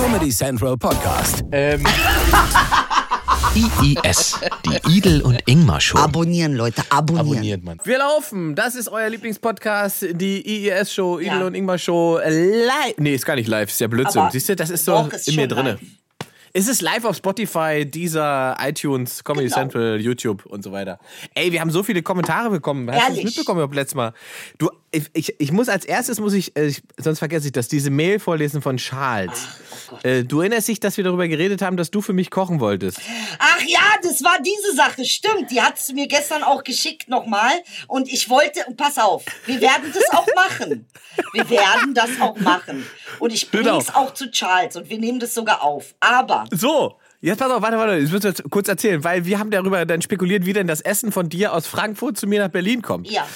Comedy Central Podcast. Ähm, IIS, die Idel und Ingmar Show. Abonnieren, Leute, abonnieren. abonniert man. Wir laufen. Das ist euer Lieblingspodcast, die IES-Show, Idel Ja. und Ingmar Show. Live. Nee, ist gar nicht live, ist ja Blödsinn. Aber Siehst du, das ist doch, so ist in mir drinne. live. Es ist live auf Spotify, dieser iTunes, Comedy Genau. Central, YouTube und so weiter. Ey, wir haben so viele Kommentare bekommen. Hast du das mitbekommen überhaupt letztes Mal? Du, ich, ich, ich muss als erstes, muss ich, äh, ich, sonst vergesse ich das, diese Mail vorlesen von Charles. oh äh, du erinnerst dich, dass wir darüber geredet haben, dass du für mich kochen wolltest. Ach ja, das war diese Sache, stimmt. Die hat es mir gestern auch geschickt nochmal. Und ich wollte, und pass auf, wir werden das auch machen. Wir werden das auch machen. Und ich Genau. bring's auch zu Charles und wir nehmen das sogar auf. Aber So, jetzt pass auf, warte, warte, ich muss jetzt kurz erzählen, weil wir haben darüber dann spekuliert, wie denn das Essen von dir aus Frankfurt zu mir nach Berlin kommt. Ja.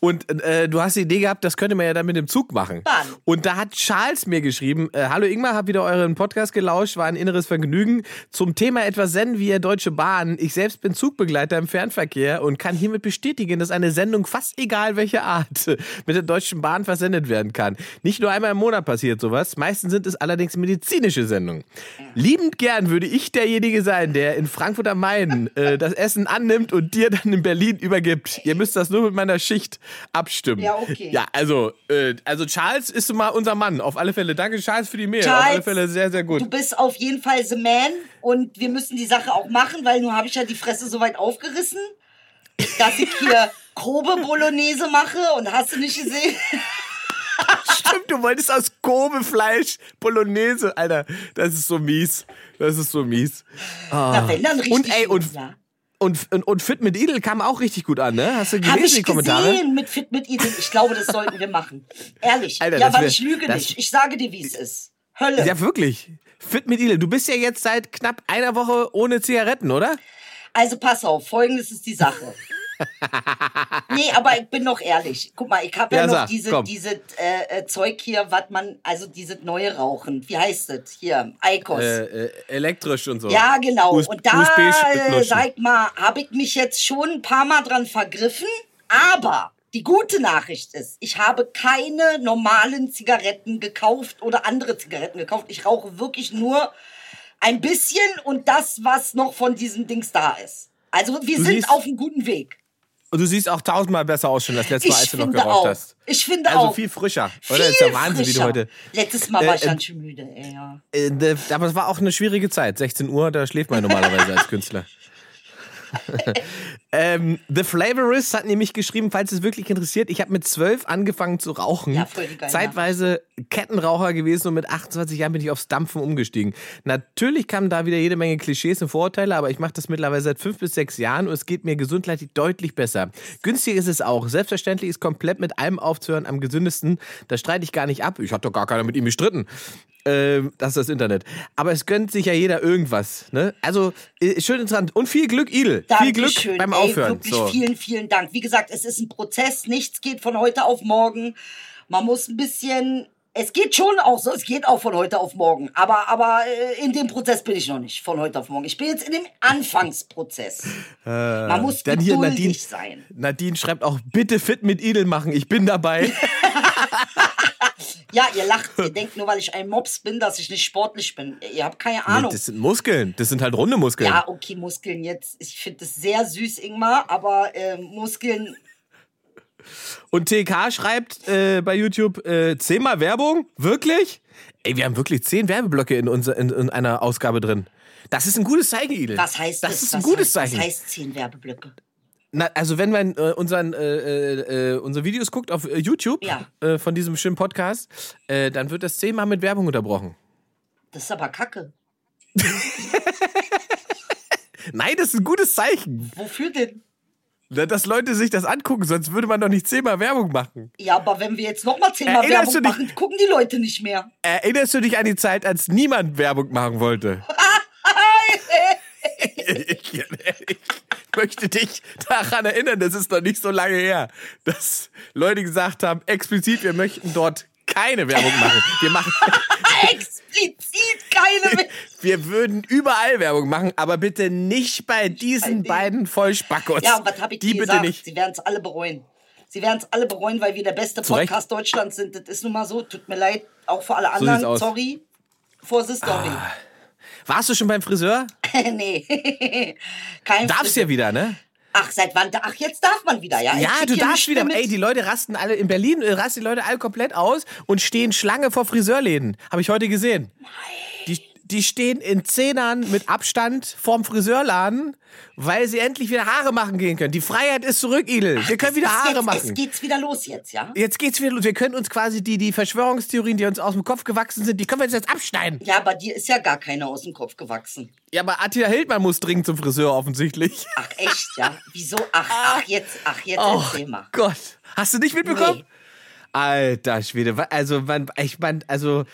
Und äh, du hast die Idee gehabt, das könnte man ja dann mit dem Zug machen. Bahn. Und da hat Charles mir geschrieben, äh, hallo Ingmar, hab wieder euren Podcast gelauscht, war ein inneres Vergnügen. Zum Thema etwas senden wie Deutsche Bahn. Ich selbst bin Zugbegleiter im Fernverkehr und kann hiermit bestätigen, dass eine Sendung fast egal welche Art mit der Deutschen Bahn versendet werden kann. Nicht nur einmal im Monat passiert sowas, meistens sind es allerdings medizinische Sendungen. Liebend gern würde ich derjenige sein, der in Frankfurt am Main äh, das Essen annimmt und dir dann in Berlin übergibt. Ihr müsst das nur mit meiner Schicht abstimmen. Ja, okay. Ja, also, äh, also Charles ist mal unser Mann, auf alle Fälle. Danke Charles für die Mail, auf Charles, alle Fälle sehr, sehr gut. du bist auf jeden Fall the man und wir müssen die Sache auch machen, weil nun habe ich ja die Fresse so weit aufgerissen, dass ich hier grobe Bolognese mache und hast du nicht gesehen? Stimmt, du wolltest aus Kobe-Fleisch Bolognese. Alter, das ist so mies. Das ist so mies. Na, wenn dann richtig. Und ey, und, und, und, und Fit mit Idel kam auch richtig gut an, ne? Hast du Hab gelesen, ich die Kommentare? gesehen mit Fit mit Idel. Ich glaube, das sollten wir machen. Ehrlich. Alter, ja, weil wär- ich lüge nicht. Ich sage dir, wie es ist. Hölle. Ja, wirklich. Fit mit Idel. Du bist ja jetzt seit knapp einer Woche ohne Zigaretten, oder? Also pass auf, folgendes ist die Sache. nee, aber ich bin noch ehrlich. Guck mal, ich habe ja, Ja, noch sag, diese, komm. diese äh, äh, Zeug hier, was man, also diese neue Rauchen. Wie heißt das? Hier, Eikos. Äh, äh, elektrisch und so. Ja, genau. US- und da, äh, sag mal, habe ich mich jetzt schon ein paar Mal dran vergriffen. Aber die gute Nachricht ist, ich habe keine normalen Zigaretten gekauft oder andere Zigaretten gekauft. Ich rauche wirklich nur ein bisschen und das, was noch von diesen Dings da ist. Also wir Du sind auf einem guten Weg. Und du siehst auch tausendmal besser aus schon das letzte Mal, als du noch geraucht auch. hast. Ich finde Also auch. viel frischer. Oder? Viel ist ja Wahnsinn, wie du frischer. heute. Letztes Mal war Äh, ich äh, ganz schön müde, ey, ja. Äh, ne, aber es war auch eine schwierige Zeit. 16 Uhr, da schläft man normalerweise als Künstler. ähm, The Flavorist hat nämlich geschrieben, falls es wirklich interessiert, ich habe mit 12 angefangen zu rauchen. Ja, voll die geile Zeitweise Kettenraucher gewesen und mit 28 Jahren bin ich aufs Dampfen umgestiegen. Natürlich kamen da wieder jede Menge Klischees und Vorurteile, aber ich mache das mittlerweile seit fünf bis sechs Jahren und es geht mir gesundheitlich deutlich besser. Günstig ist es auch. Selbstverständlich ist komplett mit allem aufzuhören am gesündesten. Da streite ich gar nicht ab. Ich hatte doch gar keiner mit ihm gestritten. Ähm, das ist das Internet. Aber es gönnt sich ja jeder irgendwas. Ne? Also, äh, schön interessant. Und viel Glück, Idel. viel Glück beim Ey, Aufhören. Wirklich So. vielen, vielen Dank. Wie gesagt, es ist ein Prozess. Nichts geht von heute auf morgen. Man muss ein bisschen. Es geht schon auch so, es geht auch von heute auf morgen. Aber, aber äh, in dem Prozess bin ich noch nicht von heute auf morgen. Ich bin jetzt in dem Anfangsprozess. Man muss geduldig Nadine, sein. Nadine schreibt auch, bitte fit mit Idel machen. Ich bin dabei. Ja, ihr lacht. ihr denkt nur, weil ich ein Mops bin, dass ich nicht sportlich bin. Ihr habt keine Nee, Ahnung. das sind Muskeln. Das sind halt runde Muskeln. Ja, okay, Muskeln jetzt. Ich finde das sehr süß, Ingmar, aber äh, Muskeln. Und TK schreibt äh, bei YouTube, äh, zehnmal Werbung? Wirklich? Ey, wir haben wirklich zehn Werbeblöcke in, unser, in, in einer Ausgabe drin. Das ist ein gutes Zeichen, Idel. Was heißt das? Das ist ein gutes heißt, Zeichen. Was heißt zehn Werbeblöcke? Na, also wenn man äh, unseren, äh, äh, äh, unsere Videos guckt auf äh, YouTube Ja. äh, von diesem schönen Podcast, dann wird das zehnmal mit Werbung unterbrochen. Das ist aber kacke. Nein, das ist ein gutes Zeichen. Wofür denn? Na, Dass Leute sich das angucken, sonst würde man doch nicht zehnmal Werbung machen. Ja, aber wenn wir jetzt nochmal zehnmal Erinnerst Werbung dich- machen, gucken die Leute nicht mehr. Erinnerst du dich an die Zeit, als niemand Werbung machen wollte? ich, ich möchte dich daran erinnern, das ist noch nicht so lange her, dass Leute gesagt haben, explizit, wir möchten dort keine Werbung machen. Wir machen, Explizit keine. We- wir würden überall Werbung machen, aber bitte nicht bei diesen denen. beiden Vollspackos. Ja, und was habe ich Die bitte gesagt? nicht. Sie werden es alle bereuen. Sie werden es alle bereuen, weil wir der beste. Podcast Deutschlands sind. Das ist nun mal so. Tut mir leid, auch für alle anderen. aus. Sorry. for the story. Warst du schon beim Friseur? nee. Kein Darfst Friseur. ja wieder, ne? Ach, seit wann? Ach, jetzt darf man wieder, ja? Ich Ja, du darfst wieder. mit. Ey, die Leute rasten alle in Berlin, äh, rasten die Leute alle komplett aus und stehen Schlange vor Friseurläden. Habe ich heute gesehen. Die, die stehen in Zehnern mit Abstand vorm Friseurladen, weil sie endlich wieder Haare machen gehen können. Die Freiheit ist zurück, Idel. Wir können wieder Haare jetzt, machen. Es geht's wieder los jetzt, ja? Jetzt geht's wieder los. Wir können uns quasi die, die Verschwörungstheorien, die uns aus dem Kopf gewachsen sind, die können wir jetzt, jetzt abschneiden. Ja, bei dir ist ja gar keiner aus dem Kopf gewachsen. Ja, aber Attila Hildmann muss dringend zum Friseur offensichtlich. Ach, echt, ja? Wieso? Ach, ach, jetzt, ach, jetzt Oh erzähl mal. Gott. Hast du nicht mitbekommen? Nee. Alter Schwede. Also, man, ich mein, also.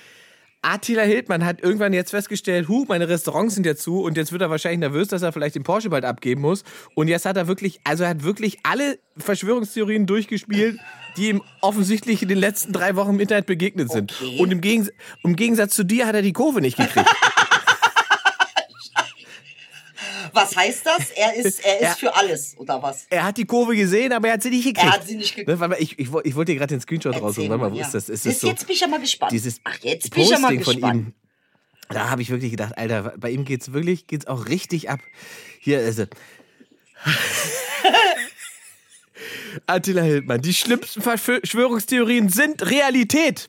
Attila Hildmann hat irgendwann jetzt festgestellt, huh, meine Restaurants sind ja zu und jetzt wird er wahrscheinlich nervös, dass er vielleicht den Porsche bald abgeben muss. Und jetzt hat er wirklich, also er hat wirklich alle Verschwörungstheorien durchgespielt, die ihm offensichtlich in den letzten drei Wochen im Internet begegnet sind. Okay. Und im, Gegens im Gegensatz zu dir hat er die Kurve nicht gekriegt. Was heißt das? Er ist, er ist Ja. für alles, oder was? er hat die Kurve gesehen, aber er hat sie nicht gekriegt. Er hat sie nicht gekriegt. Ne, ich, ich, ich wollte dir gerade den Screenshot raussuchen. Warte mal, wo ja. ist das? Ist Jetzt- das so? Jetzt bin ich ja mal gespannt. dieses Ach, jetzt bin ich ja mal Posting von gespannt. ihm. Da habe ich wirklich gedacht, Alter, bei ihm geht's wirklich, geht's auch richtig ab. Hier ist er. Attila Hildmann, die schlimmsten Verschwörungstheorien sind Realität.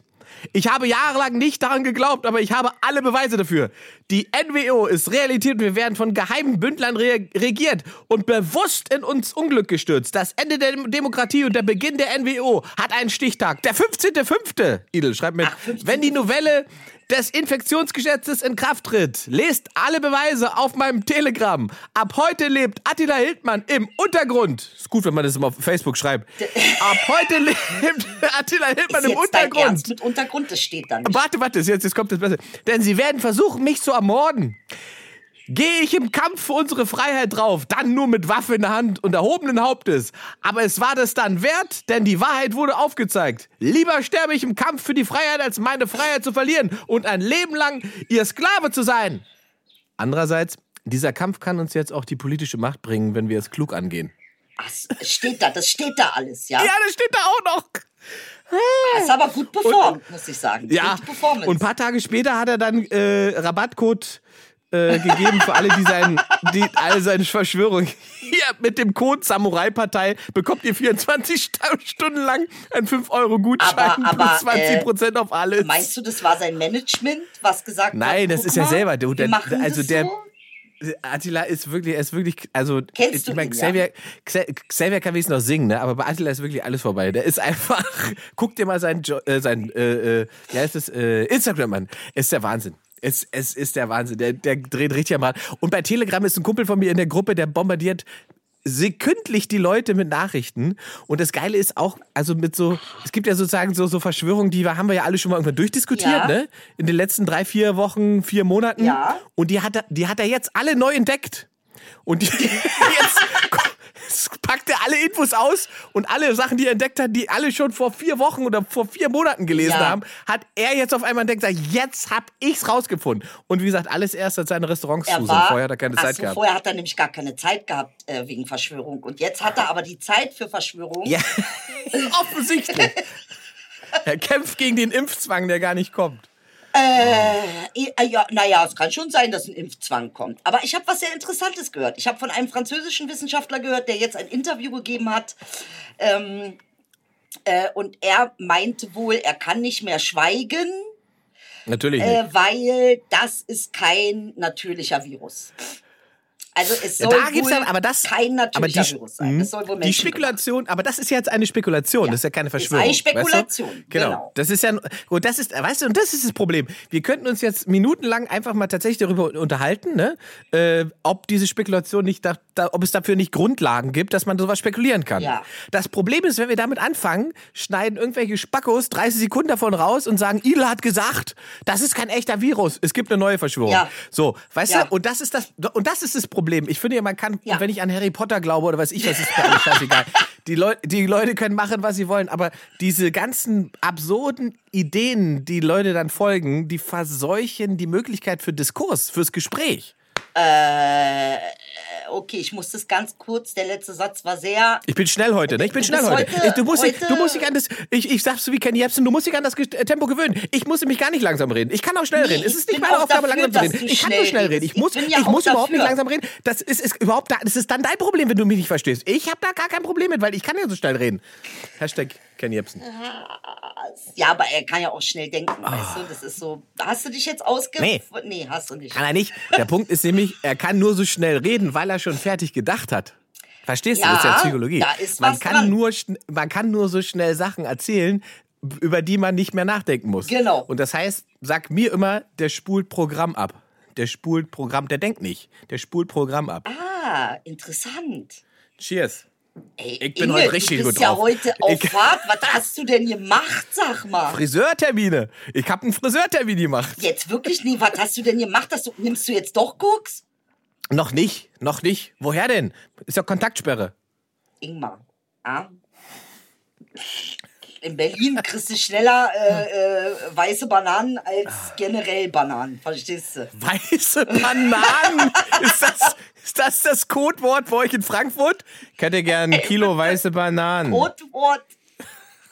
Ich habe jahrelang nicht daran geglaubt, aber ich habe alle Beweise dafür. Die NWO ist Realität und wir werden von geheimen Bündlern re regiert und bewusst in uns Unglück gestürzt. Das Ende der Dem- Demokratie und der Beginn der NWO hat einen Stichtag. Der 15.05. Idel, schreib mit. Ach, 15.05.. Wenn die Novelle des Infektionsgesetzes in Kraft tritt. Lest alle Beweise auf meinem Telegram. Ab heute lebt Attila Hildmann im Untergrund. Ist gut, wenn man das immer auf Facebook schreibt. Ab heute lebt Attila Hildmann im Untergrund. Ernst mit Untergrund? Das steht da nicht. Warte, warte, jetzt, jetzt kommt das Beste. Denn sie werden versuchen, mich zu ermorden. Gehe ich im Kampf für unsere Freiheit drauf, dann nur mit Waffe in der Hand und erhobenen Hauptes. Aber es war das dann wert, denn die Wahrheit wurde aufgezeigt. Lieber sterbe ich im Kampf für die Freiheit, als meine Freiheit zu verlieren und ein Leben lang ihr Sklave zu sein. Andererseits, dieser Kampf kann uns jetzt auch die politische Macht bringen, wenn wir es klug angehen. Ach, steht da, das steht da alles, ja? Ja, das steht da auch noch. Hast aber gut performt, muss ich sagen. Ja, und ein paar Tage später hat er dann äh, Rabattcode äh, gegeben für alle, die, sein, die alle seine Verschwörung. Hier mit dem Code Samurai-Partei bekommt ihr 24 Sta- Stunden lang einen 5-Euro-Gutschein Aber- aber, plus 20% auf alles. Meinst du, das war sein Management, was gesagt Nein, hat? das guck ist ja mal, selber. Du, wir der, machen also das der. So? Attila ist wirklich, er ist wirklich, also Kennst ich meine, Xavier, Xa- Xavier kann wenigstens noch singen, ne? aber bei Attila ist wirklich alles vorbei. Der ist einfach, guck dir mal sein, Jo- äh, sein äh, äh, wie heißt es, äh, Instagram an. Ist der Wahnsinn. Es, es ist der Wahnsinn. Der, der dreht richtig am Rad. Und bei Telegram ist ein Kumpel von mir in der Gruppe, der bombardiert sekündlich die Leute mit Nachrichten. Und das Geile ist auch, also mit so, es gibt ja sozusagen so, so Verschwörungen, die wir, haben wir ja alle schon mal irgendwann durchdiskutiert, Ja. ne? In den letzten drei, vier Wochen, vier Monaten. Ja. Und die hat er, die hat er jetzt alle neu entdeckt. Und die, jetzt packt er alle Infos aus und alle Sachen, die er entdeckt hat, die alle schon vor vier Wochen oder vor vier Monaten gelesen Ja. haben, hat er jetzt auf einmal entdeckt, sagt, jetzt hab ich's rausgefunden. Und wie gesagt, alles erst, als seine Restaurants zu Er sind. war, Vorher hat er keine Zeit so, gehabt. vorher hat er nämlich gar keine Zeit gehabt äh, wegen Verschwörung. Und jetzt hat er aber die Zeit für Verschwörung. Ja, offensichtlich. Er kämpft gegen den Impfzwang, der gar nicht kommt. Äh, ja, naja, es kann schon sein, dass ein Impfzwang kommt. Aber ich habe was sehr Interessantes gehört. Ich habe von einem französischen Wissenschaftler gehört, der jetzt ein Interview gegeben hat. Ähm, äh, und er meinte wohl, er kann nicht mehr schweigen, Natürlich äh, weil das ist kein natürlicher Virus. Also es Ja, soll da gibt's dann, aber das, kein natürlicher aber die, Virus sein. Das soll wohl die Spekulation, aber das ist ja jetzt eine Spekulation, das ist ja keine Ist Verschwörung. eine Spekulation, weißt du? Genau. genau. Das ist ja, und das ist, weißt du, und das ist das Problem. Wir könnten uns jetzt minutenlang einfach mal tatsächlich darüber unterhalten, ne, äh, ob diese Spekulation nicht, da, da, ob es dafür nicht Grundlagen gibt, dass man sowas spekulieren kann. Ja. Das Problem ist, wenn wir damit anfangen, schneiden irgendwelche Spackos 30 Sekunden davon raus und sagen, Idel hat gesagt, das ist kein echter Virus, es gibt eine neue Verschwörung. Ja. So, weißt Ja. du, und das ist das, und das ist das Problem. Ich finde ja, man kann, Ja. wenn ich an Harry Potter glaube oder weiß ich was, ist mir alles scheißegal. Die, Leu die Leute können machen, was sie wollen, aber diese ganzen absurden Ideen, die Leute dann folgen, die verseuchen die Möglichkeit für Diskurs, fürs Gespräch. Äh, okay, ich muss das ganz kurz. Der letzte Satz war sehr. Ich bin schnell heute, ne? Ich bin Du schnell heute. heute- Ich- du, musst, dich- heute- du musst dich an das. Ich, ich sag's so wie Kenny Jebsen, du musst dich an das Ge- Tempo gewöhnen. Ich muss mich gar nicht langsam reden. Ich kann auch schnell Nee, reden. Es ich ist nicht meine Aufgabe, dafür, langsam zu reden. Ich kann nur schnell reden. Ich Ich muss, ich ja auch muss überhaupt nicht dafür. langsam reden. Das ist, ist überhaupt da, das ist dann dein Problem, wenn du mich nicht verstehst. Ich habe da gar kein Problem mit, weil ich kann ja so schnell reden. Hashtag Kenny Jebsen. Ja, aber er kann ja auch schnell denken, weißt du? Das ist so. Hast du dich jetzt ausge. Nee. nee, hast du nicht. Kann er nicht. Der Punkt ist nämlich, er kann nur so schnell reden, weil er schon fertig gedacht hat. Verstehst du? Ja, das ist ja Psychologie. ist man, kann dran. nur, man kann nur so schnell Sachen erzählen, über die man nicht mehr nachdenken muss. Genau. Und das heißt, sag mir immer, der spult Programm ab. Der spult Programm, der denkt nicht. Der spult Programm ab. Ah, interessant. Cheers. Ey, Ich bin Inge, heute richtig du gut bist ja drauf. heute auf Ich- Fahrt. Was hast du denn gemacht, sag mal? Friseurtermine. Ich habe einen Friseurtermin gemacht. Jetzt wirklich nie. Was hast du denn gemacht? Dass du, nimmst du jetzt doch Koks? Noch nicht, noch nicht. Woher denn? Ist ja Kontaktsperre. Ingmar. Ah? In Berlin kriegst du schneller äh, äh, weiße Bananen als generell Bananen. Verstehst du? Weiße Bananen. ist, das, ist das das Codewort bei euch in Frankfurt? Ich hätte gern ein Kilo weiße Bananen. Codewort.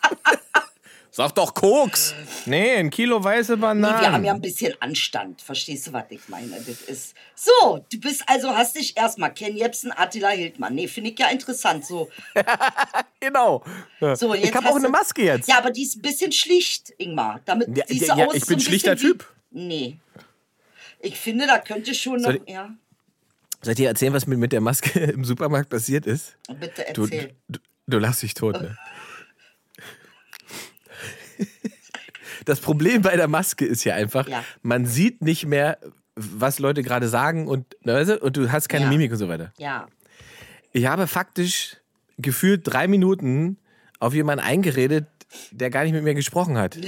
Sag doch Koks. Nee, ein Kilo weiße Nee, Bananen. wir haben ja ein bisschen Anstand. Verstehst du, was ich meine? Das ist. So, du bist also, hast dich erstmal Ken Jebsen, Attila Hildmann. Nee, finde ich ja interessant. So, genau. so ich jetzt habe auch eine du- Maske jetzt. Ja, aber die ist ein bisschen schlicht, Ingmar. Damit Ja, siehst ja, du ja, aus, ich bin ein schlichter Typ. Wie, nee. Ich finde, da könnte schon noch. Soll ich- Ja, Soll ich dir erzählen, was mir mit der Maske im Supermarkt passiert ist? bitte Du, erzähl. du, du lachst dich tot, ne? Das Problem bei der Maske ist ja einfach, Ja. man sieht nicht mehr, was Leute gerade sagen und, ne, weißt du, und du hast keine Ja. Mimik und so weiter. Ja. Ich habe faktisch gefühlt drei Minuten auf jemanden eingeredet, der gar nicht mit mir gesprochen hat.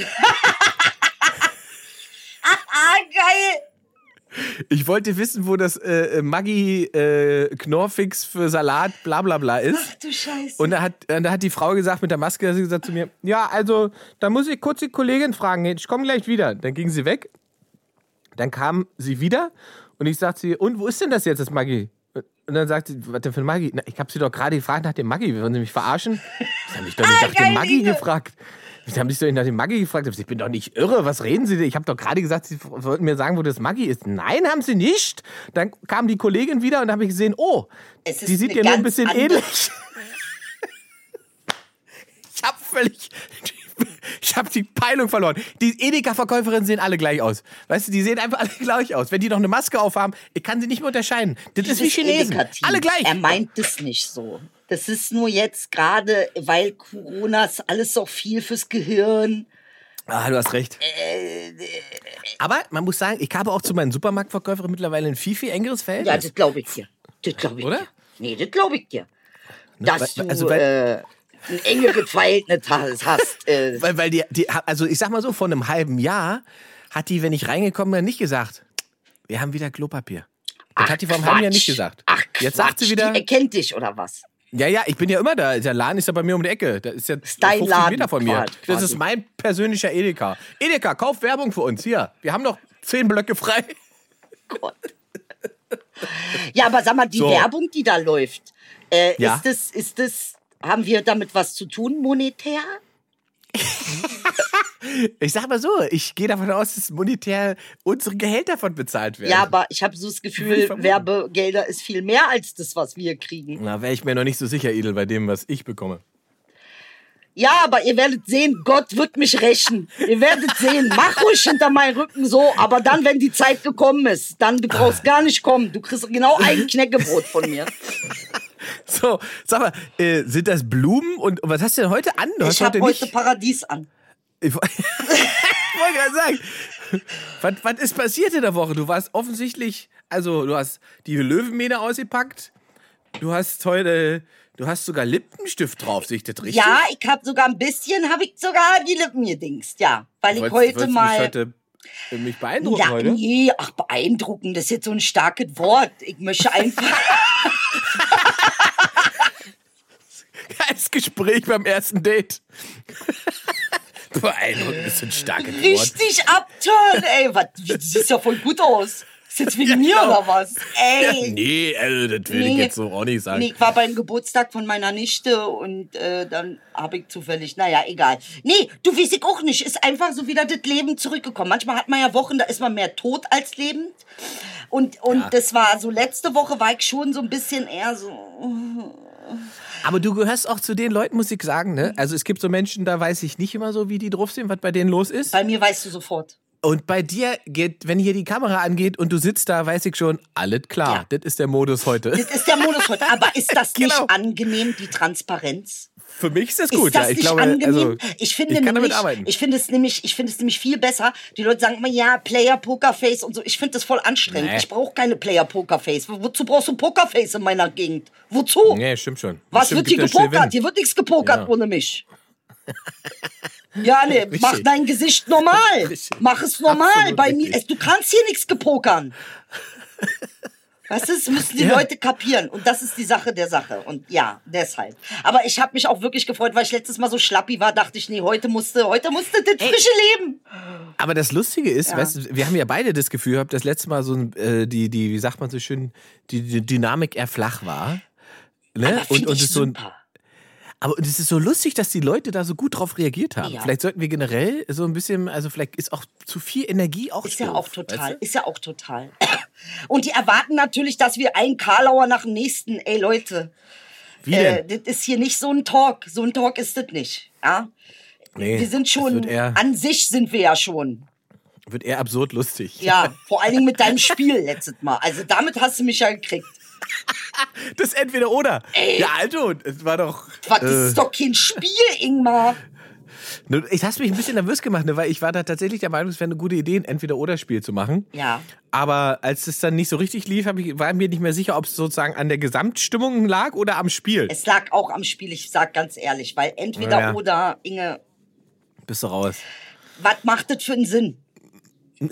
Ah, geil! Ich wollte wissen, wo das äh, Maggi äh, Knorrfix für Salat bla bla bla ist. Ach du Scheiße. Und da hat, äh, da hat die Frau gesagt mit der Maske, hat sie gesagt zu mir, ja, also da muss ich kurz die Kollegin fragen, ich komme gleich wieder. Dann ging sie weg, dann kam sie wieder und ich sagte sie, und wo ist denn das jetzt, das Maggi? Und dann sagt sie, was denn für ein Maggi? Na, ich habe sie doch gerade gefragt nach dem Maggi, wollen Sie mich verarschen? Ich habe mich doch nicht nach geil, dem Maggi gefragt. Ich habe mich doch nicht nach dem Maggi gefragt. Ich bin doch nicht irre. Was reden Sie denn? Ich habe doch gerade gesagt, Sie wollten mir sagen, wo das Maggi ist. Nein, haben Sie nicht. Dann kam die Kollegin wieder und habe ich gesehen, oh, die sieht ihr nur ein bisschen ähnlich. Ich hab völlig. Ich habe die Peilung verloren. Die Edeka-Verkäuferinnen sehen alle gleich aus. Weißt du, die sehen einfach alle gleich aus. Wenn die noch eine Maske aufhaben, ich kann sie nicht mehr unterscheiden. Das ist wie Dieses Chinesen. Alle gleich. Er meint es nicht so. Das ist nur jetzt gerade, weil Corona ist alles so viel fürs Gehirn. Ah, du hast recht. Äh, Aber man muss sagen, ich habe auch zu meinen Supermarktverkäuferinnen mittlerweile ein viel, viel engeres Ja, Verhältnis. das glaube ich dir. Das glaube ich Oder? dir. Nee, das glaube ich dir. Dass weil- du also weil- äh, ein engeres Verhältnis hast. äh, weil, weil die, die, also ich sag mal so, vor einem halben Jahr hat die, wenn ich reingekommen bin, nicht gesagt, wir haben wieder Klopapier. Das hat die vor einem halben Jahr nicht gesagt. Ach, Jetzt sagt sie wieder, Die erkennt dich, oder was? Ja, ja, ich bin ja immer da. Der Laden ist ja bei mir um die Ecke. Das ist ja dein 50 Laden Meter von mir. quasi. Das ist mein persönlicher Edeka. Edeka, kauf Werbung für uns. Hier, wir haben noch 10 Blöcke frei. Gott. Ja, aber sag mal, die So. Werbung, die da läuft, äh, Ja. ist das, ist das, haben wir damit was zu tun, monetär? Ich sag mal so, ich gehe davon aus, dass monetär unsere Gehälter von bezahlt werden. Ja, aber ich habe so das Gefühl. Werbegelder ist viel mehr als das, was wir kriegen. Na, wäre ich mir noch nicht so sicher, Idel, bei dem, was ich bekomme. Ja, aber ihr werdet sehen, Gott wird mich rächen. Ihr werdet sehen, mach ruhig hinter meinen Rücken so, aber dann, wenn die Zeit gekommen ist, dann du brauchst gar nicht kommen. Du kriegst genau ein Knäckebrot von mir. So, sag mal, äh, sind das Blumen und, was hast du denn heute an? Du Ich habe heute nicht. Paradies an. Ich wollte gerade sagen, was, was ist passiert in der Woche? Du warst offensichtlich, also du hast die Löwenmähne ausgepackt, du hast heute, du hast sogar Lippenstift drauf, sehe ich das richtig? Ja, ich habe sogar ein bisschen, habe ich sogar die Lippen gedingst, ja. Weil ich Wolltest- heute wolltest mal... Mich, heute, äh, mich beeindrucken ja, heute? nee, ach, beeindruckend, das ist jetzt so ein starkes Wort. Ich möchte einfach... Geiles Gespräch beim ersten Date. Beeindruckend ist ein starkes Wort. richtig abturnen, ey. Was, du siehst ja voll gut aus. Ist jetzt wegen mir genau. oder was? Ey. Nee, also das will ich Nee. jetzt so auch nicht sagen. Nee, ich war beim Geburtstag von meiner Nichte und äh, dann habe ich zufällig, naja, egal. Nee, du weißt ich auch nicht. Ist einfach so wieder das Leben zurückgekommen. Manchmal hat man ja Wochen, da ist man mehr tot als lebend. Und, und Ja. das war so, letzte Woche war ich schon so ein bisschen eher so. Aber du gehörst auch zu den Leuten, muss ich sagen, ne? Also es gibt so Menschen, da weiß ich nicht immer so, wie die drauf sind, was bei denen los ist. Bei mir weißt du sofort. Und bei dir geht, wenn hier die Kamera angeht und du sitzt da, weiß ich schon, alles klar. Ja. Das ist der Modus heute. Das ist der Modus heute. Aber ist das nicht Genau. angenehm, die Transparenz? Für mich ist das Ist gut. das ja, ich nicht glaube, angenehm? also ich finde ich nämlich, ich finde es nämlich, ich finde es nämlich viel besser. Die Leute sagen immer, ja, Player Pokerface und so. Ich finde das voll anstrengend. Nee. Ich brauche keine Player Pokerface. Wo- Wozu brauchst du Pokerface in meiner Gegend? Wozu? Nee, stimmt schon. Was stimmt, wird hier gepokert? Hier wird nichts gepokert Ja. ohne mich. Ja, nee, Richtig. mach dein Gesicht normal. Richtig. Mach es normal. Absolut Bei mir, du kannst hier nichts gepokern. Weißt du, das müssen die Ja. Leute kapieren. Und das ist die Sache der Sache. Und ja, deshalb. Aber ich habe mich auch wirklich gefreut, weil ich letztes Mal so schlappi war, dachte ich, nee, heute musste, heute musste das frische Leben. Aber das Lustige ist, Ja. weißt du, wir haben ja beide das Gefühl gehabt, dass letztes Mal so ein, äh, die, die, wie sagt man so schön, die, die Dynamik eher flach war. Ne? Aber und, und ich es so ein. Aber es ist so lustig, dass die Leute da so gut drauf reagiert haben. Ja. Vielleicht sollten wir generell so ein bisschen, also vielleicht ist auch zu viel Energie auch Ist ja doof, auch total, Weißt du? ist ja auch total. Und die erwarten natürlich, dass wir einen Karlauer nach dem nächsten, ey Leute, Wie äh, das ist hier nicht so ein Talk. So ein Talk ist das nicht. Ja? Nee, wir sind schon, an sich sind wir ja schon. wird eher absurd lustig. Ja, vor allen Dingen mit deinem Spiel letztes Mal. Also damit hast du mich ja gekriegt. Das ist entweder oder. Ja, Alter, es war doch. Was, das äh, ist doch kein Spiel, Ingmar. Ne, Ich hast mich ein bisschen nervös gemacht, ne, weil ich war da tatsächlich der Meinung, es wäre eine gute Idee, ein Entweder-Oder-Spiel zu machen. Ja. Aber als es dann nicht so richtig lief, ich, war mir nicht mehr sicher, ob es sozusagen an der Gesamtstimmung lag oder am Spiel. Es lag auch am Spiel, ich sag ganz ehrlich, weil entweder Ja. oder, Inge, Bist du raus? was macht das für einen Sinn?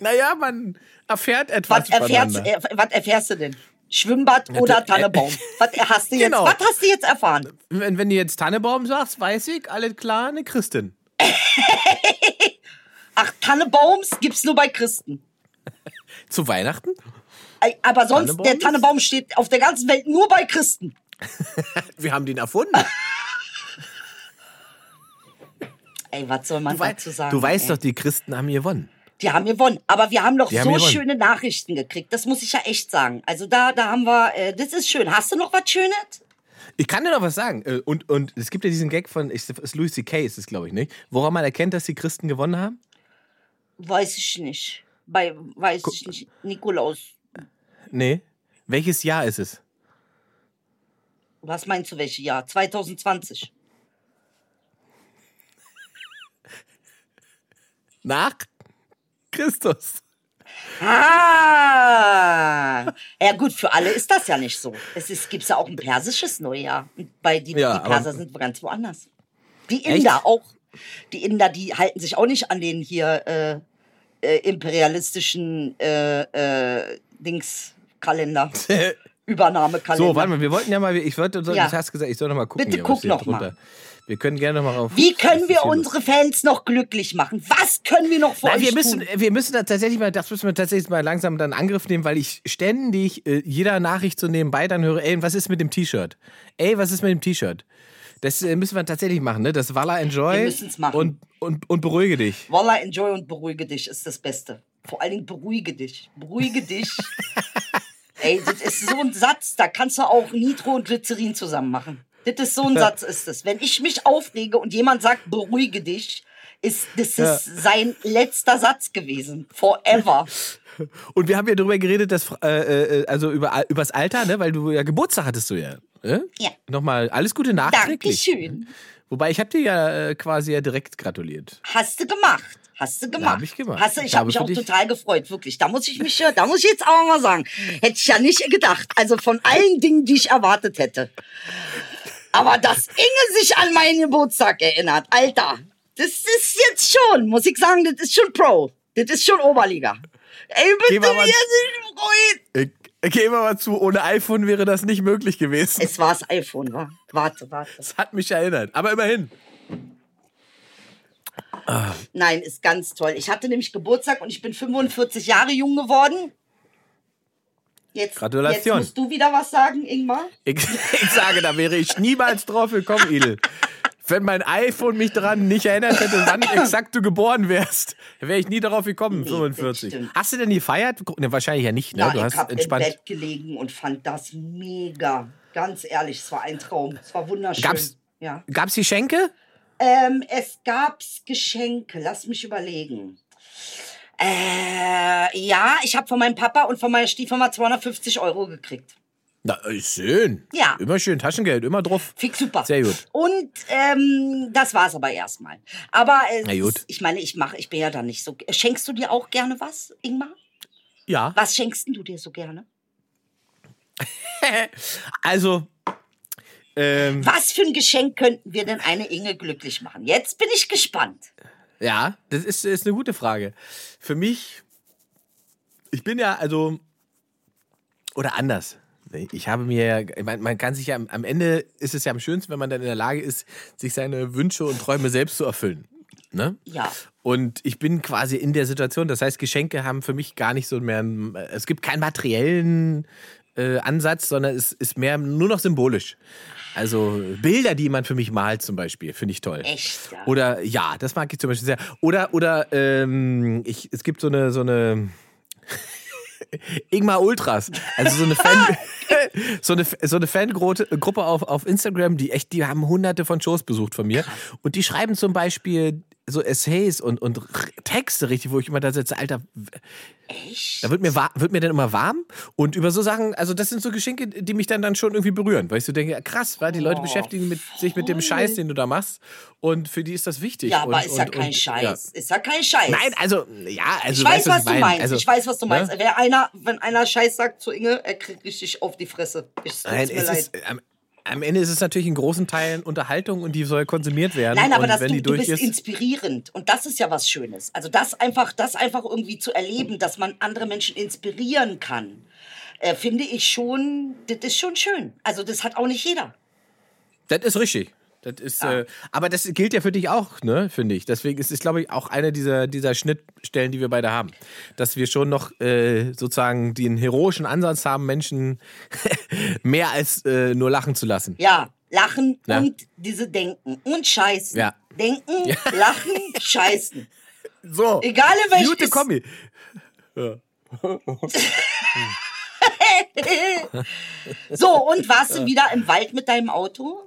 Naja, man erfährt etwas Was erfährst, er, was erfährst du denn? Schwimmbad oder äh, Tannebaum? Was hast du jetzt, Genau. was hast du jetzt erfahren? Wenn, wenn du jetzt Tannebaum sagst, weiß ich, alles klar, eine Christin. Ach, Tannebaums gibt's nur bei Christen. Zu Weihnachten? Aber sonst, Tannebaum der Tannebaum steht auf der ganzen Welt nur bei Christen. Wir haben den erfunden. Ey, was soll man Du, dazu sagen? du weißt ey? doch, die Christen haben gewonnen. Die haben gewonnen. Aber wir haben doch Die haben so gewonnen. schöne Nachrichten gekriegt. Das muss ich ja echt sagen. Also da, da haben wir, äh, das ist schön. Hast du noch was Schönes? Ich kann dir noch was sagen. Äh, Und, und es gibt ja diesen Gag von, ich- ist Louis C.K. ist es, glaube ich, nicht? Woran man erkennt, dass die Christen gewonnen haben? Weiß ich nicht. Bei, weiß ich nicht. Nikolaus. Nee. Welches Jahr ist es? Was meinst du, welches Jahr? 2020. Nach Christus. Ah! Ja gut, für alle ist das ja nicht so. Es ist, gibt's ja auch ein persisches Neujahr. Bei die, Ja, die Perser sind ganz woanders. Die Inder Echt? auch. Die Inder, die halten sich auch nicht an den hier äh, äh, imperialistischen äh, äh, Dingskalender. Übernahmekalender. So, warte mal, wir wollten ja mal, ich wollte, Ja. du hast gesagt, ich soll noch mal gucken. Bitte hier, guck noch mal. Wir können gerne noch mal auf. Wie können wir unsere Fans noch glücklich machen? Was können wir noch für Nein, euch wir müssen, tun? wir müssen da tatsächlich mal, das müssen wir tatsächlich mal langsam dann Angriff nehmen, weil ich ständig äh, jeder Nachricht so nebenbei dann höre, ey, was ist mit dem T-Shirt? Ey, was ist mit dem T-Shirt? Das äh, müssen wir tatsächlich machen, ne? Das Walla Enjoy. Wir machen. Und, und, und beruhige dich. Wallah, enjoy und beruhige dich ist das Beste. Vor allen Dingen beruhige dich. Beruhige dich. Ey, das ist so ein Satz, da kannst du auch Nitro und Glycerin zusammen machen. Das ist so ein Satz, ist es. Wenn ich mich aufrege und jemand sagt, beruhige dich, ist das Ja. ist sein letzter Satz gewesen. Forever. Und wir haben ja darüber geredet, dass, äh, äh, also über, übers Alter, ne? Weil du ja Geburtstag hattest du ja. Ne? Ja. Nochmal alles Gute nachträglich. Dankeschön. Wobei ich habe dir ja äh, quasi ja direkt gratuliert. Hast du gemacht. Hast du gemacht. hab ich gemacht. Hast du, Ich ich habe mich auch total gefreut, wirklich. Da muss ich mich, da muss ich jetzt auch mal sagen. Hätte ich ja nicht gedacht. Also von allen Dingen, die ich erwartet hätte. Aber dass Inge sich an meinen Geburtstag erinnert, Alter, das ist jetzt schon, muss ich sagen, das ist schon Pro. Das ist schon Oberliga. Ey, bitte, wir sind. Ich, ich gebe mal zu, ohne iPhone wäre das nicht möglich gewesen. Es war das iPhone, wa? Warte, warte. Das hat mich erinnert. Aber immerhin. Nein, ist ganz toll. Ich hatte nämlich Geburtstag und ich bin 45 Jahre jung geworden. Jetzt, Gratulation. Jetzt musst du wieder was sagen, Ingmar. Ich, ich sage, da wäre ich niemals drauf gekommen, Idel. Wenn mein iPhone mich daran nicht erinnert hätte, wann exakt du geboren wärst, wäre ich nie darauf gekommen, Nee, 45. das stimmt. Hast du denn gefeiert? Ne, wahrscheinlich ja nicht, ne? Ja, du ich hast habe im. Bett gelegen und fand das mega. Ganz ehrlich, es war ein Traum. Es war wunderschön. Gab's- ja. Gab's Geschenke? Ähm, es gab's Geschenke. Lass mich überlegen. Äh, ja, ich habe von meinem Papa und von meiner Stiefmama 250 Euro gekriegt. Na, äh, schön. Ja. Immer schön Taschengeld, immer drauf. Fick super. Sehr gut. Und ähm, das war's aber erstmal. Aber äh, Na gut. ich meine, ich mache, ich bin ja da nicht so. Schenkst du dir auch gerne was, Ingmar? Ja. Was schenkst du dir so gerne? Also, ähm, Was für ein Geschenk könnten wir denn eine Inge glücklich machen? Jetzt bin ich gespannt. Ja, das ist, ist eine gute Frage. Für mich, ich bin ja, also, oder anders. Ich habe mir, meine, man kann sich ja, am- Ende ist es ja am schönsten, wenn man dann in der Lage ist, sich seine Wünsche und Träume selbst zu erfüllen. Ne? Ja. Und ich bin quasi in der Situation, das heißt, Geschenke haben für mich gar nicht so mehr, es gibt keinen materiellen äh, Ansatz, sondern es ist mehr nur noch symbolisch. Also Bilder, die jemand für mich malt zum Beispiel, finde ich toll. Echt, ja. Oder ja, das mag ich zum Beispiel sehr. Oder oder ähm, ich, es gibt so eine so eine Ingmar Ultras, also so eine Fan, so eine so eine Fangruppe Gruppe auf auf Instagram, die echt, die haben Hunderte von Shows besucht von mir und die schreiben zum Beispiel so Essays und und Texte richtig, wo ich immer da sitze, Alter, Echt? da wird mir, wird mir dann immer warm und über so Sachen, also das sind so Geschenke, die mich dann, dann schon irgendwie berühren, weil ich so denke, ja, krass, weil die Leute Oh, beschäftigen mit, sich mit dem Scheiß, den du da machst und für die ist das wichtig. Ja, aber und, ist ja und, kein und, Scheiß. ja. Ist ja kein Scheiß. Nein, also, ja, also ich weiß, weißt, was, ich du meinst. Also, ich weiß, was du meinst. ne? Wer einer, wenn einer Scheiß sagt zu Inge, er kriegt richtig auf die Fresse. Ich, Nein, es leid. ist, am, am Ende ist es natürlich in großen Teilen Unterhaltung und die soll konsumiert werden. Nein, aber und das, wenn du, du bist ist, inspirierend und das ist ja was Schönes. Also das einfach, das einfach irgendwie zu erleben, dass man andere Menschen inspirieren kann, äh, finde ich schon, das ist schon schön. Also das hat auch nicht jeder. Das ist richtig. Das ist, Ja. äh, aber das gilt ja für dich auch, ne, finde ich. Deswegen ist es, glaube ich, auch eine dieser, dieser Schnittstellen, die wir beide haben. Dass wir schon noch äh, sozusagen den heroischen Ansatz haben, Menschen mehr als äh, nur lachen zu lassen. Ja, lachen Ja. und diese Denken und Scheißen. Ja. Denken, lachen, scheißen. So. Egal in welches- Gute Kombi. So, und warst du wieder im Wald mit deinem Auto?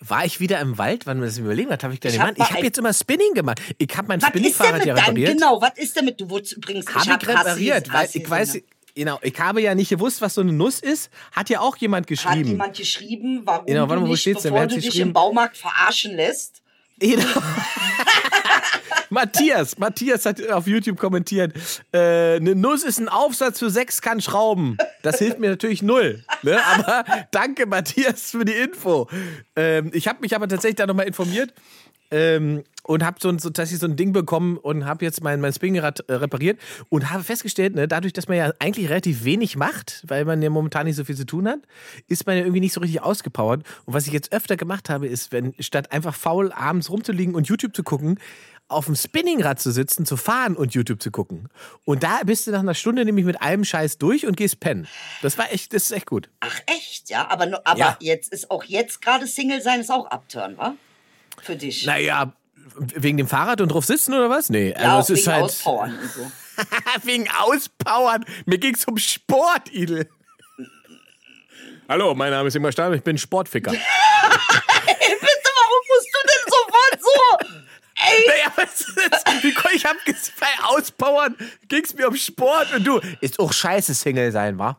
War ich wieder im Wald? Wann wir das überlegen? Was habe ich denn Ich hab gemacht? mal Ich habe ein- jetzt immer Spinning gemacht. Ich habe mein denn Spinningfahrrad ja repariert. genau, was ist denn mit, du wurdest übrigens, hab ich repariert, Hass- weil Hass ich weiß, gesehen. genau, ich habe ja nicht gewusst, was so eine Nuss ist. Hat ja auch jemand Hat geschrieben. jemand geschrieben, warum Genau, du mal, wo nicht, denn? bevor Wer du dich im Baumarkt verarschen lässt? Matthias, Matthias hat auf YouTube kommentiert, äh, eine Nuss ist ein Aufsatz für sechs kann Schrauben. Das hilft mir natürlich null. Ne? Aber danke, Matthias, für die Info. Ähm, ich habe mich aber tatsächlich da nochmal informiert ähm, und habe so, ein- so, tatsächlich so ein Ding bekommen und habe jetzt mein, mein Spinningrad äh, repariert und habe festgestellt, ne, dadurch, dass man ja eigentlich relativ wenig macht, weil man ja momentan nicht so viel zu tun hat, ist man ja irgendwie nicht so richtig ausgepowert. Und was ich jetzt öfter gemacht habe, ist, wenn statt einfach faul abends rumzuliegen und YouTube zu gucken, auf dem Spinningrad zu sitzen, zu fahren und YouTube zu gucken. Und da bist du nach einer Stunde nämlich mit allem Scheiß durch und gehst pennen. Das war echt, das ist echt gut. Ach echt, ja, aber, aber Ja. jetzt ist auch jetzt gerade Single sein ist auch Upturn, wa? Für dich. Naja, wegen dem Fahrrad und drauf sitzen oder was? Nee, ja, also es ist wegen halt. Auspowern und so. Wegen Auspowern. Mir ging's um Sport, Idel. Hallo, mein Name ist Ingmar Stahl, ich bin Sportficker. Bitte, warum musst du denn sofort so? Ey, naja, was ist, wie, ich hab bei Auspowern ging's mir um Sport und du. Ist auch scheiße Single sein, wa?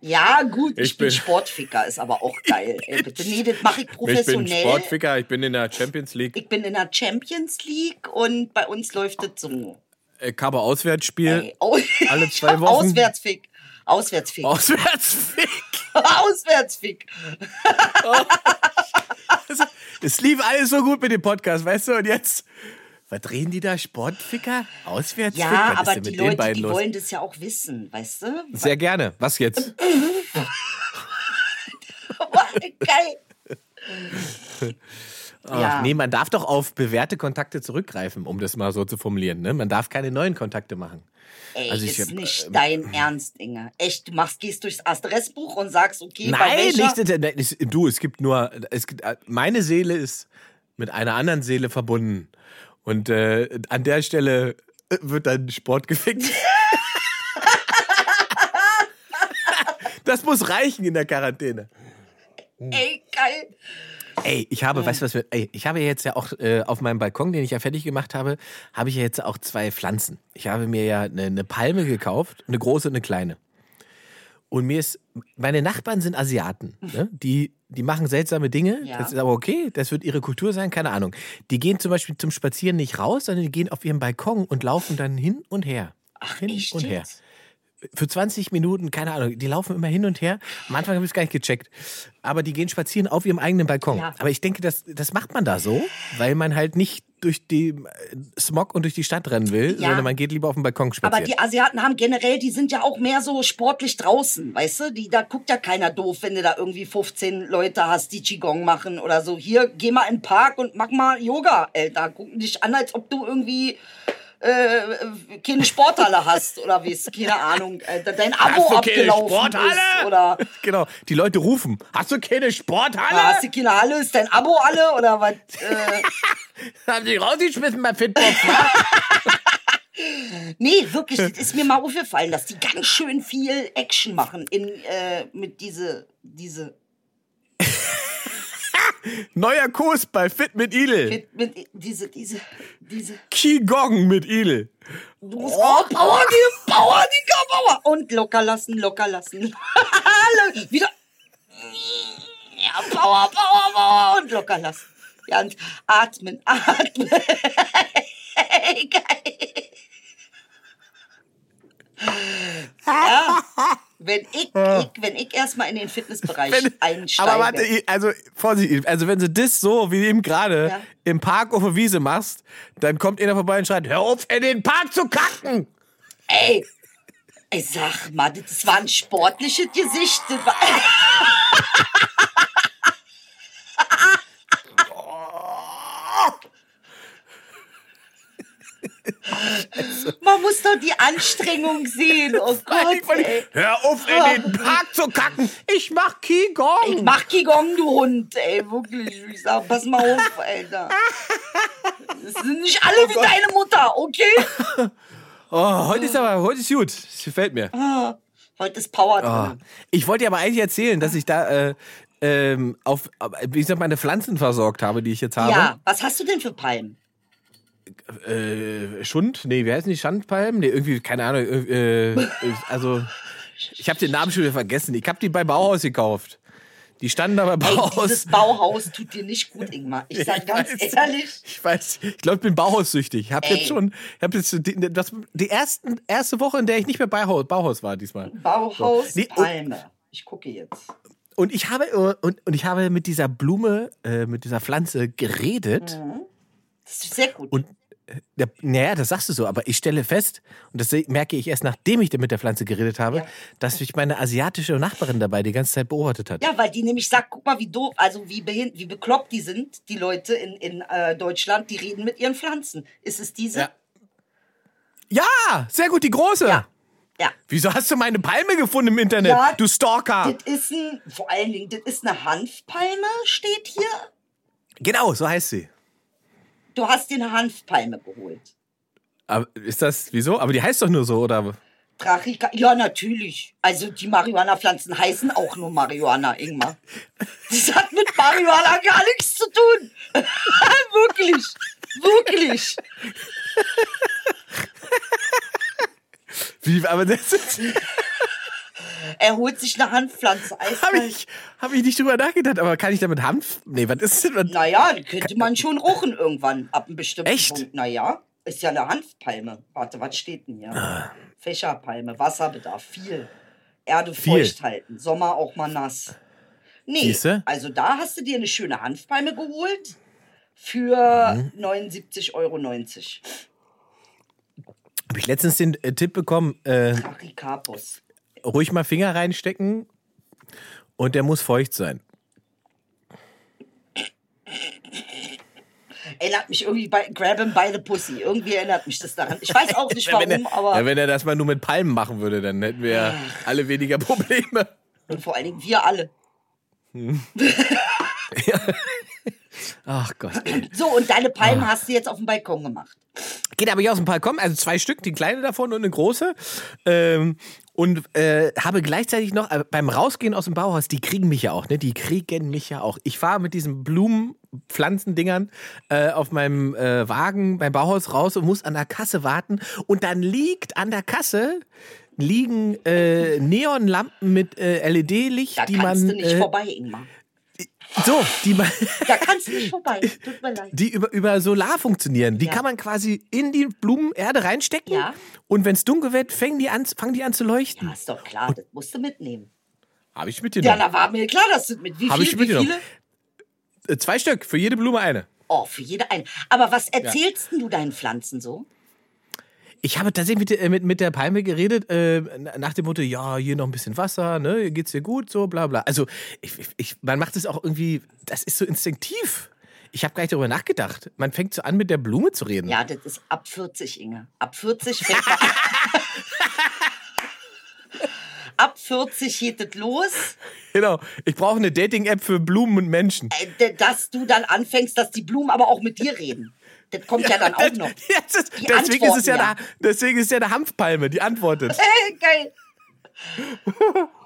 Ja, gut, ich, Ich bin bin- Sportficker, ist aber auch geil. Ey, bitte, nee, das mache ich Ich bin professionell. Sportficker, ich bin in der Champions League. Ich bin in der Champions League und bei uns läuft das so. Ich habe Auswärtsspiel. Ey, au- Alle zwei Wochen? Auswärtsfick. Auswärtsfick. Auswärtsfick. Auswärtsfick. Es lief alles so gut mit dem Podcast, weißt du? Und jetzt, was drehen die da? Sportficker? Auswärtsfick? Ja, was aber die mit den Leute, beiden die los? wollen das ja auch wissen, weißt du? Sehr gerne. Was jetzt? Geil. Ach, Ja. Nee, man darf doch auf bewährte Kontakte zurückgreifen, um das mal so zu formulieren. Ne? Man darf keine neuen Kontakte machen. Ey, Also ich ist hab, nicht ähm, dein Ernst, Inge. Echt, du machst, gehst durchs Adressbuch und sagst, okay, bei Nein, welcher? nicht. Du, es gibt nur, es gibt, meine Seele ist mit einer anderen Seele verbunden. Und äh, an der Stelle äh, wird dann Sport gefickt. das muss reichen in der Quarantäne. Ey, geil. Ey, ich habe, weißt du was, wir, ey, ich habe jetzt ja auch äh, auf meinem Balkon, den ich ja fertig gemacht habe, habe ich ja jetzt auch zwei Pflanzen. Ich habe mir ja eine, eine Palme gekauft, eine große und eine kleine. Und mir ist, meine Nachbarn sind Asiaten, ne? die, die machen seltsame Dinge, Ja. das ist aber okay, das wird ihre Kultur sein, keine Ahnung. Die gehen zum Beispiel zum Spazieren nicht raus, sondern die gehen auf ihren Balkon und laufen dann hin und her. Ach, hin und her? Für 20 Minuten, keine Ahnung, die laufen immer hin und her. Am Anfang habe ich es gar nicht gecheckt. Aber die gehen spazieren auf ihrem eigenen Balkon. Ja. Aber ich denke, das, das macht man da so, weil man halt nicht durch die äh, Smog und durch die Stadt rennen will, Ja. sondern man geht lieber auf den Balkon Aber spazieren. die Asiaten haben generell, die sind ja auch mehr so sportlich draußen, weißt du? Die, da guckt ja keiner doof, wenn du da irgendwie 15 Leute hast, die Qigong machen oder so. Hier, geh mal in den Park und mach mal Yoga, Alter. Gucken dich an, als ob du irgendwie äh, keine Sporthalle hast oder wie es, keine Ahnung, Alter, dein Abo abgelaufen ist oder Genau, die Leute rufen, hast du keine Sporthalle? hast du keine Halle, ist dein Abo alle oder was? Äh, Haben die rausgeschmissen bei Fitbox, wa? Nee, wirklich, das ist mir mal aufgefallen, dass die ganz schön viel Action machen in, äh, mit diese, diese, Neuer Kurs bei Fit mit Idel. mit, mit, diese, diese, diese. Qigong mit Idel. Du musst oh, Power, die Power, die Power. Und locker lassen, locker lassen. Wieder. Ja, Power, Power, Power. Und locker lassen. Ja, und atmen, atmen. Geil. Ja, wenn ich, ich, wenn ich erstmal in den Fitnessbereich Wenn, einsteige. aber warte, also Vorsicht, also wenn du das so wie eben gerade Ja. im Park auf der Wiese machst, dann kommt einer vorbei und schreit, hör auf, in den Park zu kacken. Ey, ey, sag mal, das war ein sportliches Gesicht. Das war Man muss doch die Anstrengung sehen. Oh Gott, ey. hör auf, in den Park zu kacken. Ich mach Qigong. Ich mach Qigong, du Hund, ey, wirklich. Ich sag, pass mal auf, Alter. Das sind nicht alle wie deine Mutter, okay? oh, heute ist aber, heute ist gut. Das gefällt mir. Heute ist Power Ah. drin. Ich wollte dir aber eigentlich erzählen, dass ich da äh, ähm, auf, wie gesagt, meine Pflanzen versorgt habe, die ich jetzt habe. Ja, was hast du denn für Palmen? Äh, Schund? Nee, wie heißen die? Schandpalmen? Nee, irgendwie, keine Ahnung. Äh, äh, also, ich habe den Namen schon wieder vergessen. Ich habe die bei Bauhaus gekauft. Die standen da bei Bauhaus. dieses Bauhaus tut dir nicht gut, Ingmar. Ich sag Ich ganz weiß. ehrlich. Ich weiß, ich glaube, ich bin Bauhaussüchtig. Ich habe jetzt schon, ich habe jetzt die, das, die ersten, erste Woche, in der ich nicht mehr Bauhaus, Bauhaus war diesmal. Bauhaus Nee, und- Palme. Ich gucke jetzt. Und ich habe und, und ich habe mit dieser Blume, äh, mit dieser Pflanze geredet. Das ist sehr gut. Und der, naja, das sagst du so, aber ich stelle fest, und das merke ich erst, nachdem ich mit der Pflanze geredet habe, Ja. dass mich meine asiatische Nachbarin dabei die ganze Zeit beobachtet hat. ja, weil die nämlich sagt, guck mal, wie doof, also wie, wie bekloppt die sind, die Leute in, in äh, Deutschland, die reden mit ihren Pflanzen. Ist es diese? Ja. Ja, sehr gut, die große. Ja. Ja. Wieso hast du meine Palme gefunden im Internet, Ja, du Stalker? Das ist ein, vor allen Dingen, das ist eine Hanfpalme, steht hier. Genau, so heißt sie. Du hast dir eine Hanfpalme geholt. Aber ist das, wieso? Aber die heißt doch nur so, oder? Trachika, ja, natürlich. Also die Marihuana-Pflanzen heißen auch nur Marihuana, Ingmar. Das hat mit Marihuana gar nichts zu tun. wirklich, wirklich. Wie, aber das ist, Er holt sich eine Hanfpflanze. habe ich, hab ich nicht drüber nachgedacht, aber kann ich damit Hanf? Nee, was ist denn? Naja, die könnte man schon rochen irgendwann ab einem bestimmten Echt? Punkt. Naja, ist ja eine Hanfpalme. Warte, was steht denn hier? Ah. Fächerpalme, Wasserbedarf, viel. Erde Viel. feucht halten, Sommer auch mal nass. Nee, Siehste? also da hast du dir eine schöne Hanfpalme geholt für Mhm. 79,90 Euro. Habe ich letztens den äh, Tipp bekommen, äh, Trachikapus. Ruhig mal Finger reinstecken und der muss feucht sein. Erinnert mich irgendwie bei Grab him by the Pussy. Irgendwie erinnert mich das daran. Ich weiß auch nicht warum, er, aber. ja, wenn er das mal nur mit Palmen machen würde, dann hätten wir ja alle weniger Probleme. Und vor allen Dingen wir alle. Ach Gott. So, und deine Palmen Ah. hast du jetzt auf dem Balkon gemacht. Geht aber hier aus dem Balkon, also zwei Stück, die kleine davon und eine große. Ähm, und äh, habe gleichzeitig noch äh, beim Rausgehen aus dem Bauhaus, die kriegen mich ja auch, ne? Die kriegen mich ja auch. Ich fahre mit diesen Blumenpflanzendingern äh, auf meinem äh, Wagen beim Bauhaus raus und muss an der Kasse warten. Und dann liegt an der Kasse liegen äh, Neonlampen mit äh, LED-Licht, Da die kannst man du nicht äh, vorbei, Ingmar. So, die man Da kannst du nicht vorbei. Tut mir leid. die über, über Solar funktionieren. Die Ja. kann man quasi in die Blumenerde reinstecken. Ja. Und wenn es dunkel wird, fangen die, an, fangen die an zu leuchten. Ja, ist doch klar, das musst du mitnehmen. Habe ich Ja, mitgenommen. da war mir klar, dass du mit wie viel, ich wie mitgenommen. viele? Äh, Zwei Stück, für jede Blume eine. Oh, für jede ein. Aber was erzählst denn du deinen Pflanzen so? Ich habe tatsächlich mit, äh, mit, mit der Palme geredet, äh, nach dem Motto, ja, hier noch ein bisschen Wasser, ne, geht's dir gut, so, bla bla. Also, ich, ich- man macht es auch irgendwie, das ist so instinktiv. Ich habe gar nicht darüber nachgedacht. Man fängt so an, mit der Blume zu reden. Ja, das ist ab 40, Inge. Ab 40 fängt man Ab 40 geht es los, Genau. Ich brauche eine Dating-App für Blumen und Menschen. äh, dass du dann anfängst, dass die Blumen aber auch mit dir reden. Das kommt ja, dann auch noch. Ja, ist, deswegen, ist es ja antworten Da, deswegen ist ja eine Hanfpalme, die antwortet. Äh, geil.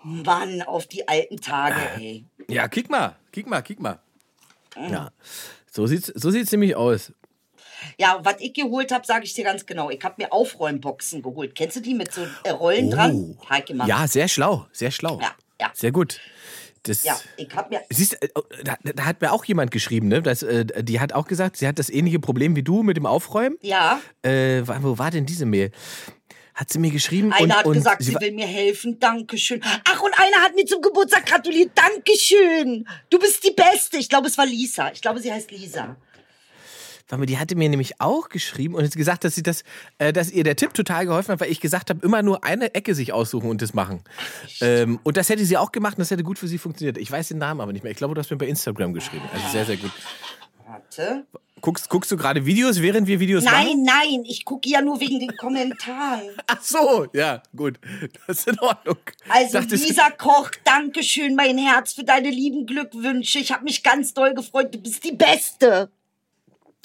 Mann, auf die alten Tage, ey. Ja, kick mal, kick mal, kick mal. Ja, so sieht's, so sieht's nämlich aus. Ja, was ich geholt habe, sage ich dir ganz genau. Ich habe mir Aufräumboxen geholt. Kennst du die mit so äh, Rollen dran? Oh. Ja, sehr schlau, sehr schlau. Ja, ja. Sehr gut. Das, Ja, ich habe mir. Siehst, äh, da, da hat mir auch jemand geschrieben, ne? Das, äh, die hat auch gesagt, sie hat das ähnliche Problem wie du mit dem Aufräumen. Ja, Äh, wo war denn diese Mail? Hat sie mir geschrieben einer und, hat und gesagt, sie will mir helfen. Dankeschön. Ach, und einer hat mir zum Geburtstag gratuliert. Dankeschön. Du bist die Beste. Ich glaube, es war Lisa. Ich glaube, sie heißt Lisa. Mal, die hatte mir nämlich auch geschrieben und hat gesagt, dass sie das, äh, dass ihr der Tipp total geholfen hat, weil ich gesagt habe, immer nur eine Ecke sich aussuchen und das machen. Ähm, und das hätte sie auch gemacht und das hätte gut für sie funktioniert. Ich weiß den Namen aber nicht mehr. Ich glaube, du hast mir bei Instagram geschrieben. Also sehr, sehr gut. Warte. Guckst, guckst du gerade Videos, während wir Videos machen? Nein, nein, ich gucke ja nur wegen den Kommentaren. Ach so, ja, gut. Das ist in Ordnung. Also dachte, Lisa Koch, Dankeschön, mein Herz, für deine lieben Glückwünsche. Ich habe mich ganz doll gefreut. Du bist die Beste.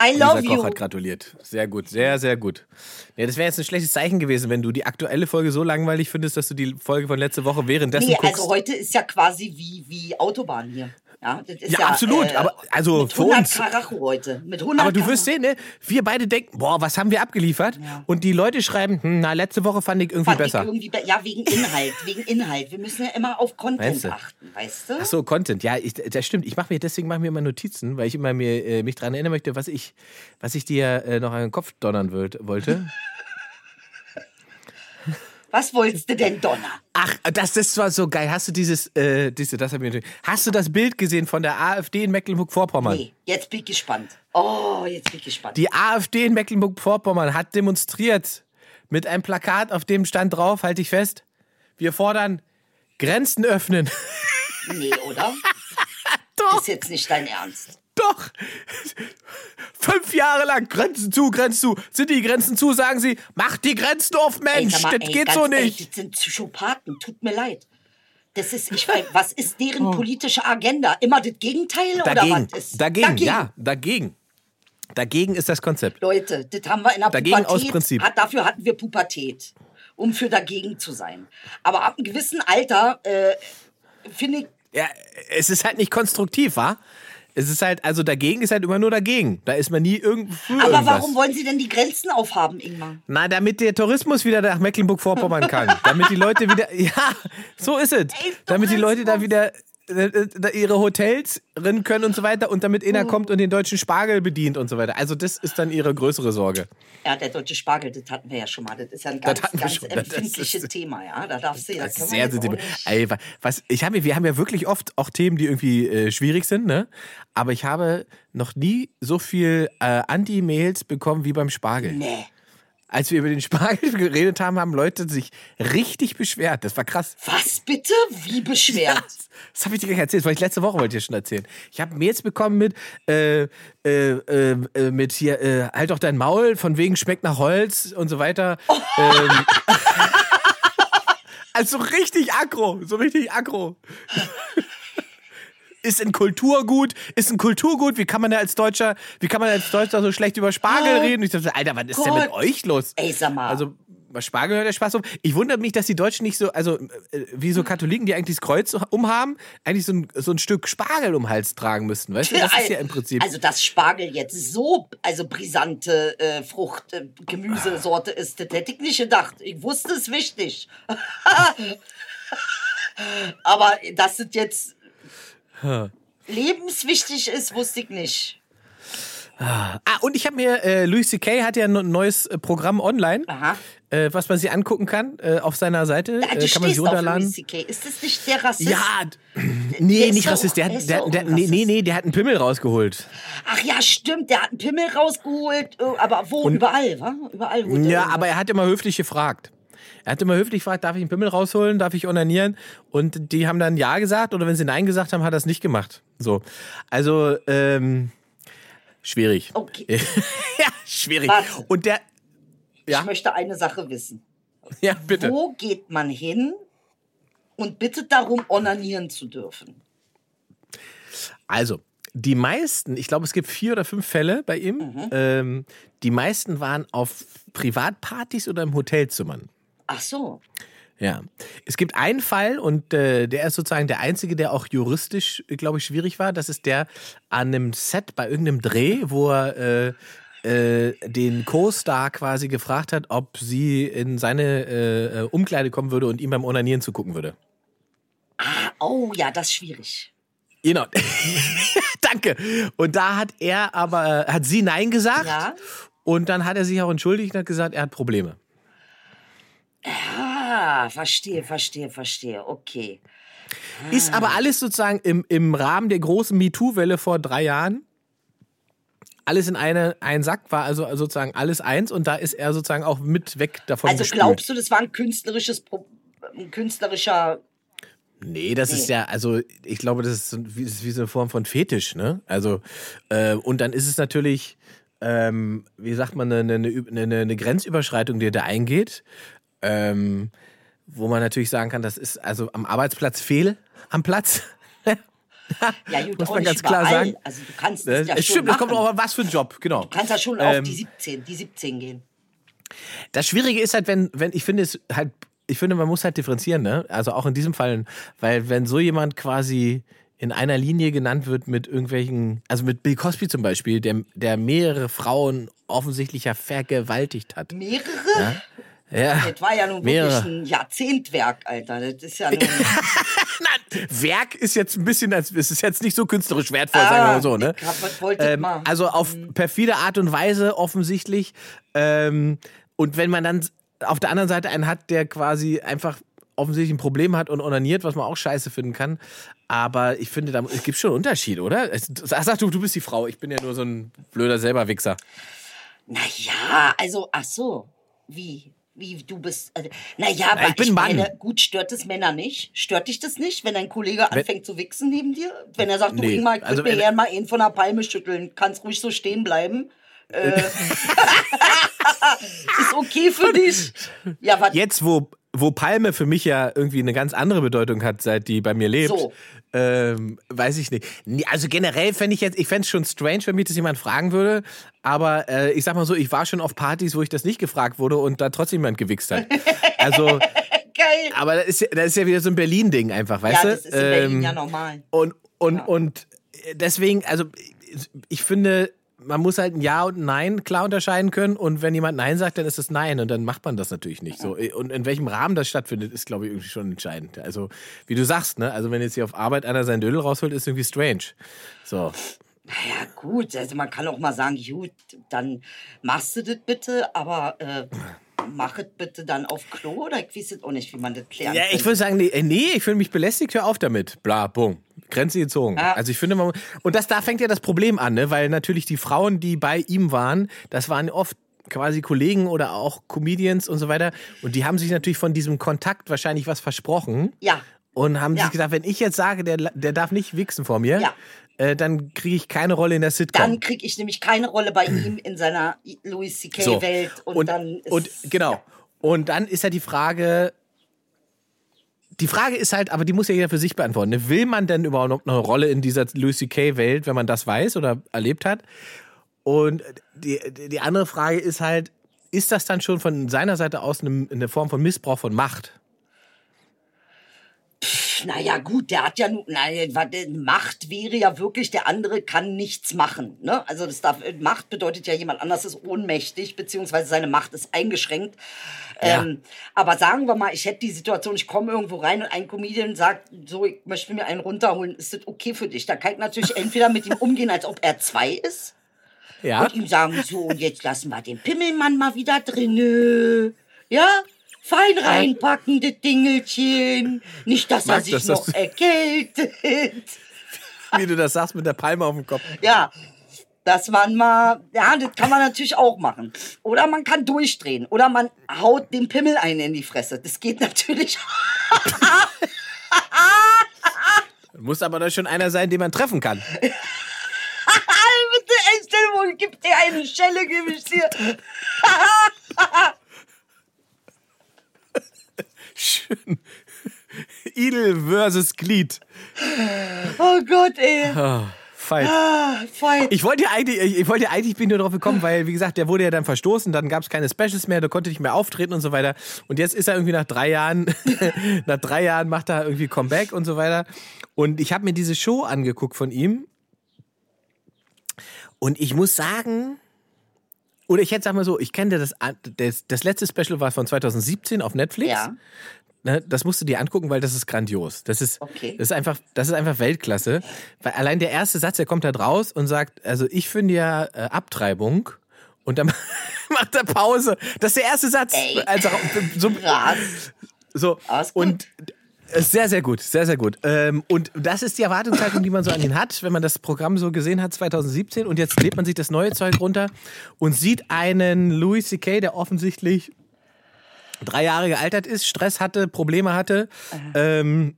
I love Lisa Koch you. hat gratuliert. Sehr gut, sehr, sehr gut. Ja, das wäre jetzt ein schlechtes Zeichen gewesen, wenn du die aktuelle Folge so langweilig findest, dass du die Folge von letzter Woche währenddessen Nee, guckst. also heute ist ja quasi wie, wie Autobahn hier. Ja, Ja, ja, absolut, Äh, aber also mit für 100 uns. Karacho heute. Mit 100 Aber du wirst Karacho. sehen, ne? Wir beide denken, boah, was haben wir abgeliefert? Und die Leute schreiben, hm, na, letzte Woche fand ich irgendwie Fand besser. Ich irgendwie be ja, wegen Inhalt, wegen Inhalt. Wir müssen ja immer auf Content du? achten, weißt du? Ach so, Content. Ja, ich, das stimmt. Ich mache mir deswegen mache ich mir immer Notizen, weil ich immer mir äh, mich daran erinnern möchte, was ich, was ich dir äh, noch an den Kopf donnern wollt, wollte. Was wolltest du denn, Donner? Ach, das, das war so geil. Hast du dieses, äh, diese, das hab ich natürlich. Hast du das Bild gesehen von der AfD in Mecklenburg-Vorpommern? Nee, jetzt bin ich gespannt. Oh, jetzt bin ich gespannt. Die AfD in Mecklenburg-Vorpommern hat demonstriert mit einem Plakat, auf dem stand drauf, halte ich fest, wir fordern Grenzen öffnen. Nee, oder? Doch. Ist jetzt nicht dein Ernst. Doch! Fünf Jahre lang Grenzen zu, Grenzen zu. Sind die Grenzen zu, sagen sie, macht die Grenzen auf, Mensch! sag mal, das ey, geht so ehrlich, nicht! Das sind Psychopathen, tut mir leid. Das ist, ich weiß, was ist Oh. deren politische Agenda? Immer das Gegenteil Dagegen, oder was ist? dagegen, ja, dagegen. Dagegen ist das Konzept. Leute, das haben wir in der Dagegen Pubertät. aus Prinzip. Hat, dafür hatten wir Pubertät, um für dagegen zu sein. Aber ab einem gewissen Alter äh, finde ich, Ja, es ist halt nicht konstruktiv, wa? Es ist halt, also dagegen ist halt immer nur dagegen. Da ist man nie irgendwo aber irgendwas. warum wollen Sie denn die Grenzen aufhaben, Ingmar? Na, damit der Tourismus wieder nach Mecklenburg-Vorpommern kann. damit die Leute wieder, ja, so ist es. damit die Leute da wieder ihre Hotels rennen können und so weiter und damit Oh. einer kommt und den deutschen Spargel bedient und so weiter. Also das ist dann ihre größere Sorge. Ja, der deutsche Spargel, das hatten wir ja schon mal. Das ist ja ein ganz, ganz schon. Empfindliches ist- Thema, ja. Da darfst du, da Das sehr sensibel. Ey, wa- was, ich habe, wir haben ja wirklich oft auch Themen, die irgendwie äh, schwierig sind, ne? Aber ich habe noch nie so viel äh, Anti-Mails bekommen wie beim Spargel. Nee. Als wir über den Spargel geredet haben, haben Leute sich richtig beschwert. Das war krass. Was bitte? Wie beschwert? Das, das habe ich dir gar nicht erzählt. Das wollte ich letzte Woche wollte ich dir schon erzählen. Ich habe Mails bekommen mit, äh, äh, äh, äh, mit hier, äh, halt doch dein Maul, von wegen schmeckt nach Holz und so weiter. Oh. Ähm, also richtig aggro, so richtig aggro. Ist ein Kulturgut, ist ein Kulturgut, wie kann man da als Deutscher, wie kann man als Deutscher so schlecht über Spargel Oh reden? Und ich dachte, Alter, was ist denn mit Gott. euch los? Ey, sag mal. Also, bei Spargel hört der Spaß um. Ich wundere mich, dass die Deutschen nicht so, also äh, wie so Katholiken, die eigentlich das Kreuz umhaben, eigentlich so ein, so ein Stück Spargel um den Hals tragen müssten. Weißt du, das ist ja im Prinzip. Also, dass Spargel jetzt so also brisante äh, Frucht, äh, Gemüsesorte ist, das hätte ich nicht gedacht. Ich wusste es wichtig. Aber dass es jetzt lebenswichtig ist, wusste ich nicht. Ah, und ich habe mir, äh, Louis C.K. hat ja ein neues äh, Programm online, äh, was man sich angucken kann äh, auf seiner Seite. Ja, du äh, kann man sich runterladen. Ist das nicht der Rassist? Ja, nee, Der nicht Rassist. Der, der hat, der, der, ein nee, nee, nee, der hat einen Pimmel rausgeholt. Ach ja, stimmt, der hat einen Pimmel rausgeholt. äh, Aber wo? Überall, wa? Überall. er Ja, aber er hat immer höflich gefragt. Er hat immer höflich gefragt, darf ich einen Pimmel rausholen, darf ich onanieren? Und die haben dann Ja gesagt oder wenn sie Nein gesagt haben, hat er es nicht gemacht. So. Also, ähm, schwierig. Okay. ja, schwierig. Warte. Und der, ja, Ich möchte eine Sache wissen. ja, bitte. Wo geht man hin und bittet darum, onanieren zu dürfen? Also, die meisten, ich glaube, es gibt vier oder fünf Fälle bei ihm. Mhm. Ähm, die meisten waren auf Privatpartys oder im Hotelzimmern. Ach so. Ja. Es gibt einen Fall und äh, der ist sozusagen der einzige, der auch juristisch, glaube ich, schwierig war. Das ist der an einem Set bei irgendeinem Dreh, wo er äh, äh, den Co-Star quasi gefragt hat, ob sie in seine äh, äh, Umkleide kommen würde und ihm beim Onanieren zugucken würde. Oh ja, das ist schwierig. Genau. Danke. Und da hat er aber, hat sie Nein gesagt. Ja. Und dann hat er sich auch entschuldigt und hat gesagt, er hat Probleme. Ah, verstehe, verstehe, verstehe. Okay. Ist aber alles sozusagen im, im Rahmen der großen MeToo-Welle vor drei Jahren. Alles in eine, einen Sack war also sozusagen alles eins und da ist er sozusagen auch mit weg davon Also gespült. glaubst du, das war ein künstlerisches, Pro ein künstlerischer. Nee, das ist ja, also ich glaube, das ist, so, wie, das ist wie so eine Form von Fetisch, ne? Also, äh, und dann ist es natürlich, ähm, wie sagt man, eine, eine, eine, eine Grenzüberschreitung, die da eingeht, ähm, wo man natürlich sagen kann, das ist also am Arbeitsplatz fehl am Platz. Ja, gut, Muss man ganz klar überall. sagen. Also du kannst das ja es schon stimmt, machen. kommt auch an was für ein Job, genau. Du kannst ja schon Ähm, auf die 17, die 17 gehen. Das Schwierige ist halt, wenn, wenn ich finde es halt, ich finde, man muss halt differenzieren, ne? Also auch in diesem Fall, weil wenn so jemand quasi in einer Linie genannt wird mit irgendwelchen, also mit Bill Cosby zum Beispiel, der, der mehrere Frauen offensichtlich ja vergewaltigt hat. Mehrere? Ja. Das war ja nun Mehrere. wirklich ein Jahrzehntwerk, Alter. Das ist ja nun. Werk ist jetzt ein bisschen, es ist jetzt nicht so künstlerisch wertvoll, sagen wir Ah, mal so, ne? hab- Ähm, also auf perfide Art und Weise offensichtlich. Ähm, und wenn man dann auf der anderen Seite einen hat, der quasi einfach offensichtlich ein Problem hat und onaniert, was man auch scheiße finden kann. Aber ich finde, da, es gibt schon einen Unterschied, oder? Sag, sag du, du bist die Frau. Ich bin ja nur so ein blöder Selberwichser. Naja, also, ach so. Wie? Wie du bist. Also, naja, aber ich bin Mann. meine, gut, stört es Männer nicht? Stört dich das nicht, wenn dein Kollege anfängt zu wichsen neben dir? Wenn er sagt, du Nee, Ingmar, ich also mir wenn- gerne mal einen von der Palme schütteln, kannst ruhig so stehen bleiben. Äh, ist okay für dich. Ja, was? Jetzt, wo, wo Palme für mich ja irgendwie eine ganz andere Bedeutung hat, seit die bei mir lebt, So. ähm, weiß ich nicht. Also generell fände ich jetzt, ich fände es schon strange, wenn mich das jemand fragen würde. Aber äh, ich sag mal so, ich war schon auf Partys, wo ich das nicht gefragt wurde und da trotzdem jemand gewichst hat. Also, Geil. aber das ist, ja- das ist ja wieder so ein Berlin-Ding einfach, weißt Ja, du? das ist in Berlin Ähm, ja normal. und, und, und deswegen, also ich finde, man muss halt ein Ja und ein Nein klar unterscheiden können. Und wenn jemand Nein sagt, dann ist es Nein. Und dann macht man das natürlich nicht so. Und in welchem Rahmen das stattfindet, ist, glaube ich, irgendwie schon entscheidend. Also, wie du sagst, ne? Also, wenn jetzt hier auf Arbeit einer seinen Dödel rausholt, ist irgendwie strange. So. Ja, gut, also man kann auch mal sagen, gut, dann machst du das bitte, aber äh, mach es bitte dann auf Klo oder ich weiß auch nicht, wie man das klären Ja, ich würde sagen, nee, äh, nee ich fühle mich belästigt, hör auf damit. Bla, bumm. Grenze gezogen. Ja. Also ich finde, man, und das, da fängt ja das Problem an, ne? weil natürlich die Frauen, die bei ihm waren, das waren oft quasi Kollegen oder auch Comedians und so weiter. Und die haben sich natürlich von diesem Kontakt wahrscheinlich was versprochen. Ja. Und haben Ja. sich gedacht, wenn ich jetzt sage, der, der darf nicht wichsen vor mir, Ja. äh, dann kriege ich keine Rolle in der Sitcom. Dann kriege ich nämlich keine Rolle bei ihm in seiner Louis C.K. So. Welt und, und, dann ist und genau. Und dann ist ja die Frage, die Frage ist halt, aber die muss ja jeder für sich beantworten. ne? Will man denn überhaupt noch eine Rolle in dieser Louis C.K. Welt, wenn man das weiß oder erlebt hat? Und die, die andere Frage ist halt, ist das dann schon von seiner Seite aus eine, eine Form von Missbrauch von Macht? Naja, gut, der hat ja nur, naja, warte, Macht wäre ja wirklich, der andere kann nichts machen. Ne? Also das darf, Macht bedeutet ja, jemand anders ist ohnmächtig, beziehungsweise seine Macht ist eingeschränkt. Ja. Ähm, aber sagen wir mal, ich hätte die Situation, ich komme irgendwo rein und ein Comedian sagt, so, ich möchte mir einen runterholen, ist das okay für dich? Da kann ich natürlich entweder mit ihm umgehen, als ob er zwei ist, Ja. und ihm sagen, so, und jetzt lassen wir den Pimmelmann mal wieder drinne. Ja? Fein reinpacken, das Dingelchen. Nicht, dass er Mag sich das, noch erkältet. Wie du das sagst mit der Palme auf dem Kopf. Ja, dass man mal, ja, das kann man natürlich auch machen. Oder man kann durchdrehen. Oder man haut den Pimmel ein in die Fresse. Das geht natürlich. Muss aber doch schon einer sein, den man treffen kann. Bitte, ey, stell dir gib dir eine Schelle, gib ich dir. Schön. Idel versus Glied. Oh Gott, ey. Fight. Ah, Fight. Ich wollte ja eigentlich, ich, ich wollte ja eigentlich, bin nur drauf gekommen, weil, wie gesagt, der wurde ja dann verstoßen, dann gab es keine Specials mehr, der konnte nicht mehr auftreten und so weiter. Und jetzt ist er irgendwie nach drei Jahren, nach drei Jahren macht er irgendwie Comeback und so weiter. Und ich habe mir diese Show angeguckt von ihm. Und ich muss sagen, oder ich hätte sag mal so, ich kenne das, das, das letzte Special war von 2017 auf Netflix. Ja. Ne, das musst du dir angucken, weil das ist grandios. Das ist, Okay. das ist einfach, das ist einfach Weltklasse. Weil allein der erste Satz, der kommt da raus und sagt, also ich finde ja äh, Abtreibung und dann macht er Pause. Das ist der erste Satz. Ey. Also so, Krass. so und sehr, sehr gut, sehr, sehr gut. Ähm, und das ist die Erwartungshaltung, die man so an ihn hat, wenn man das Programm so gesehen hat 2017 und jetzt lebt man sich das neue Zeug runter und sieht einen Louis C.K., der offensichtlich drei Jahre gealtert ist, Stress hatte, Probleme hatte. Ähm,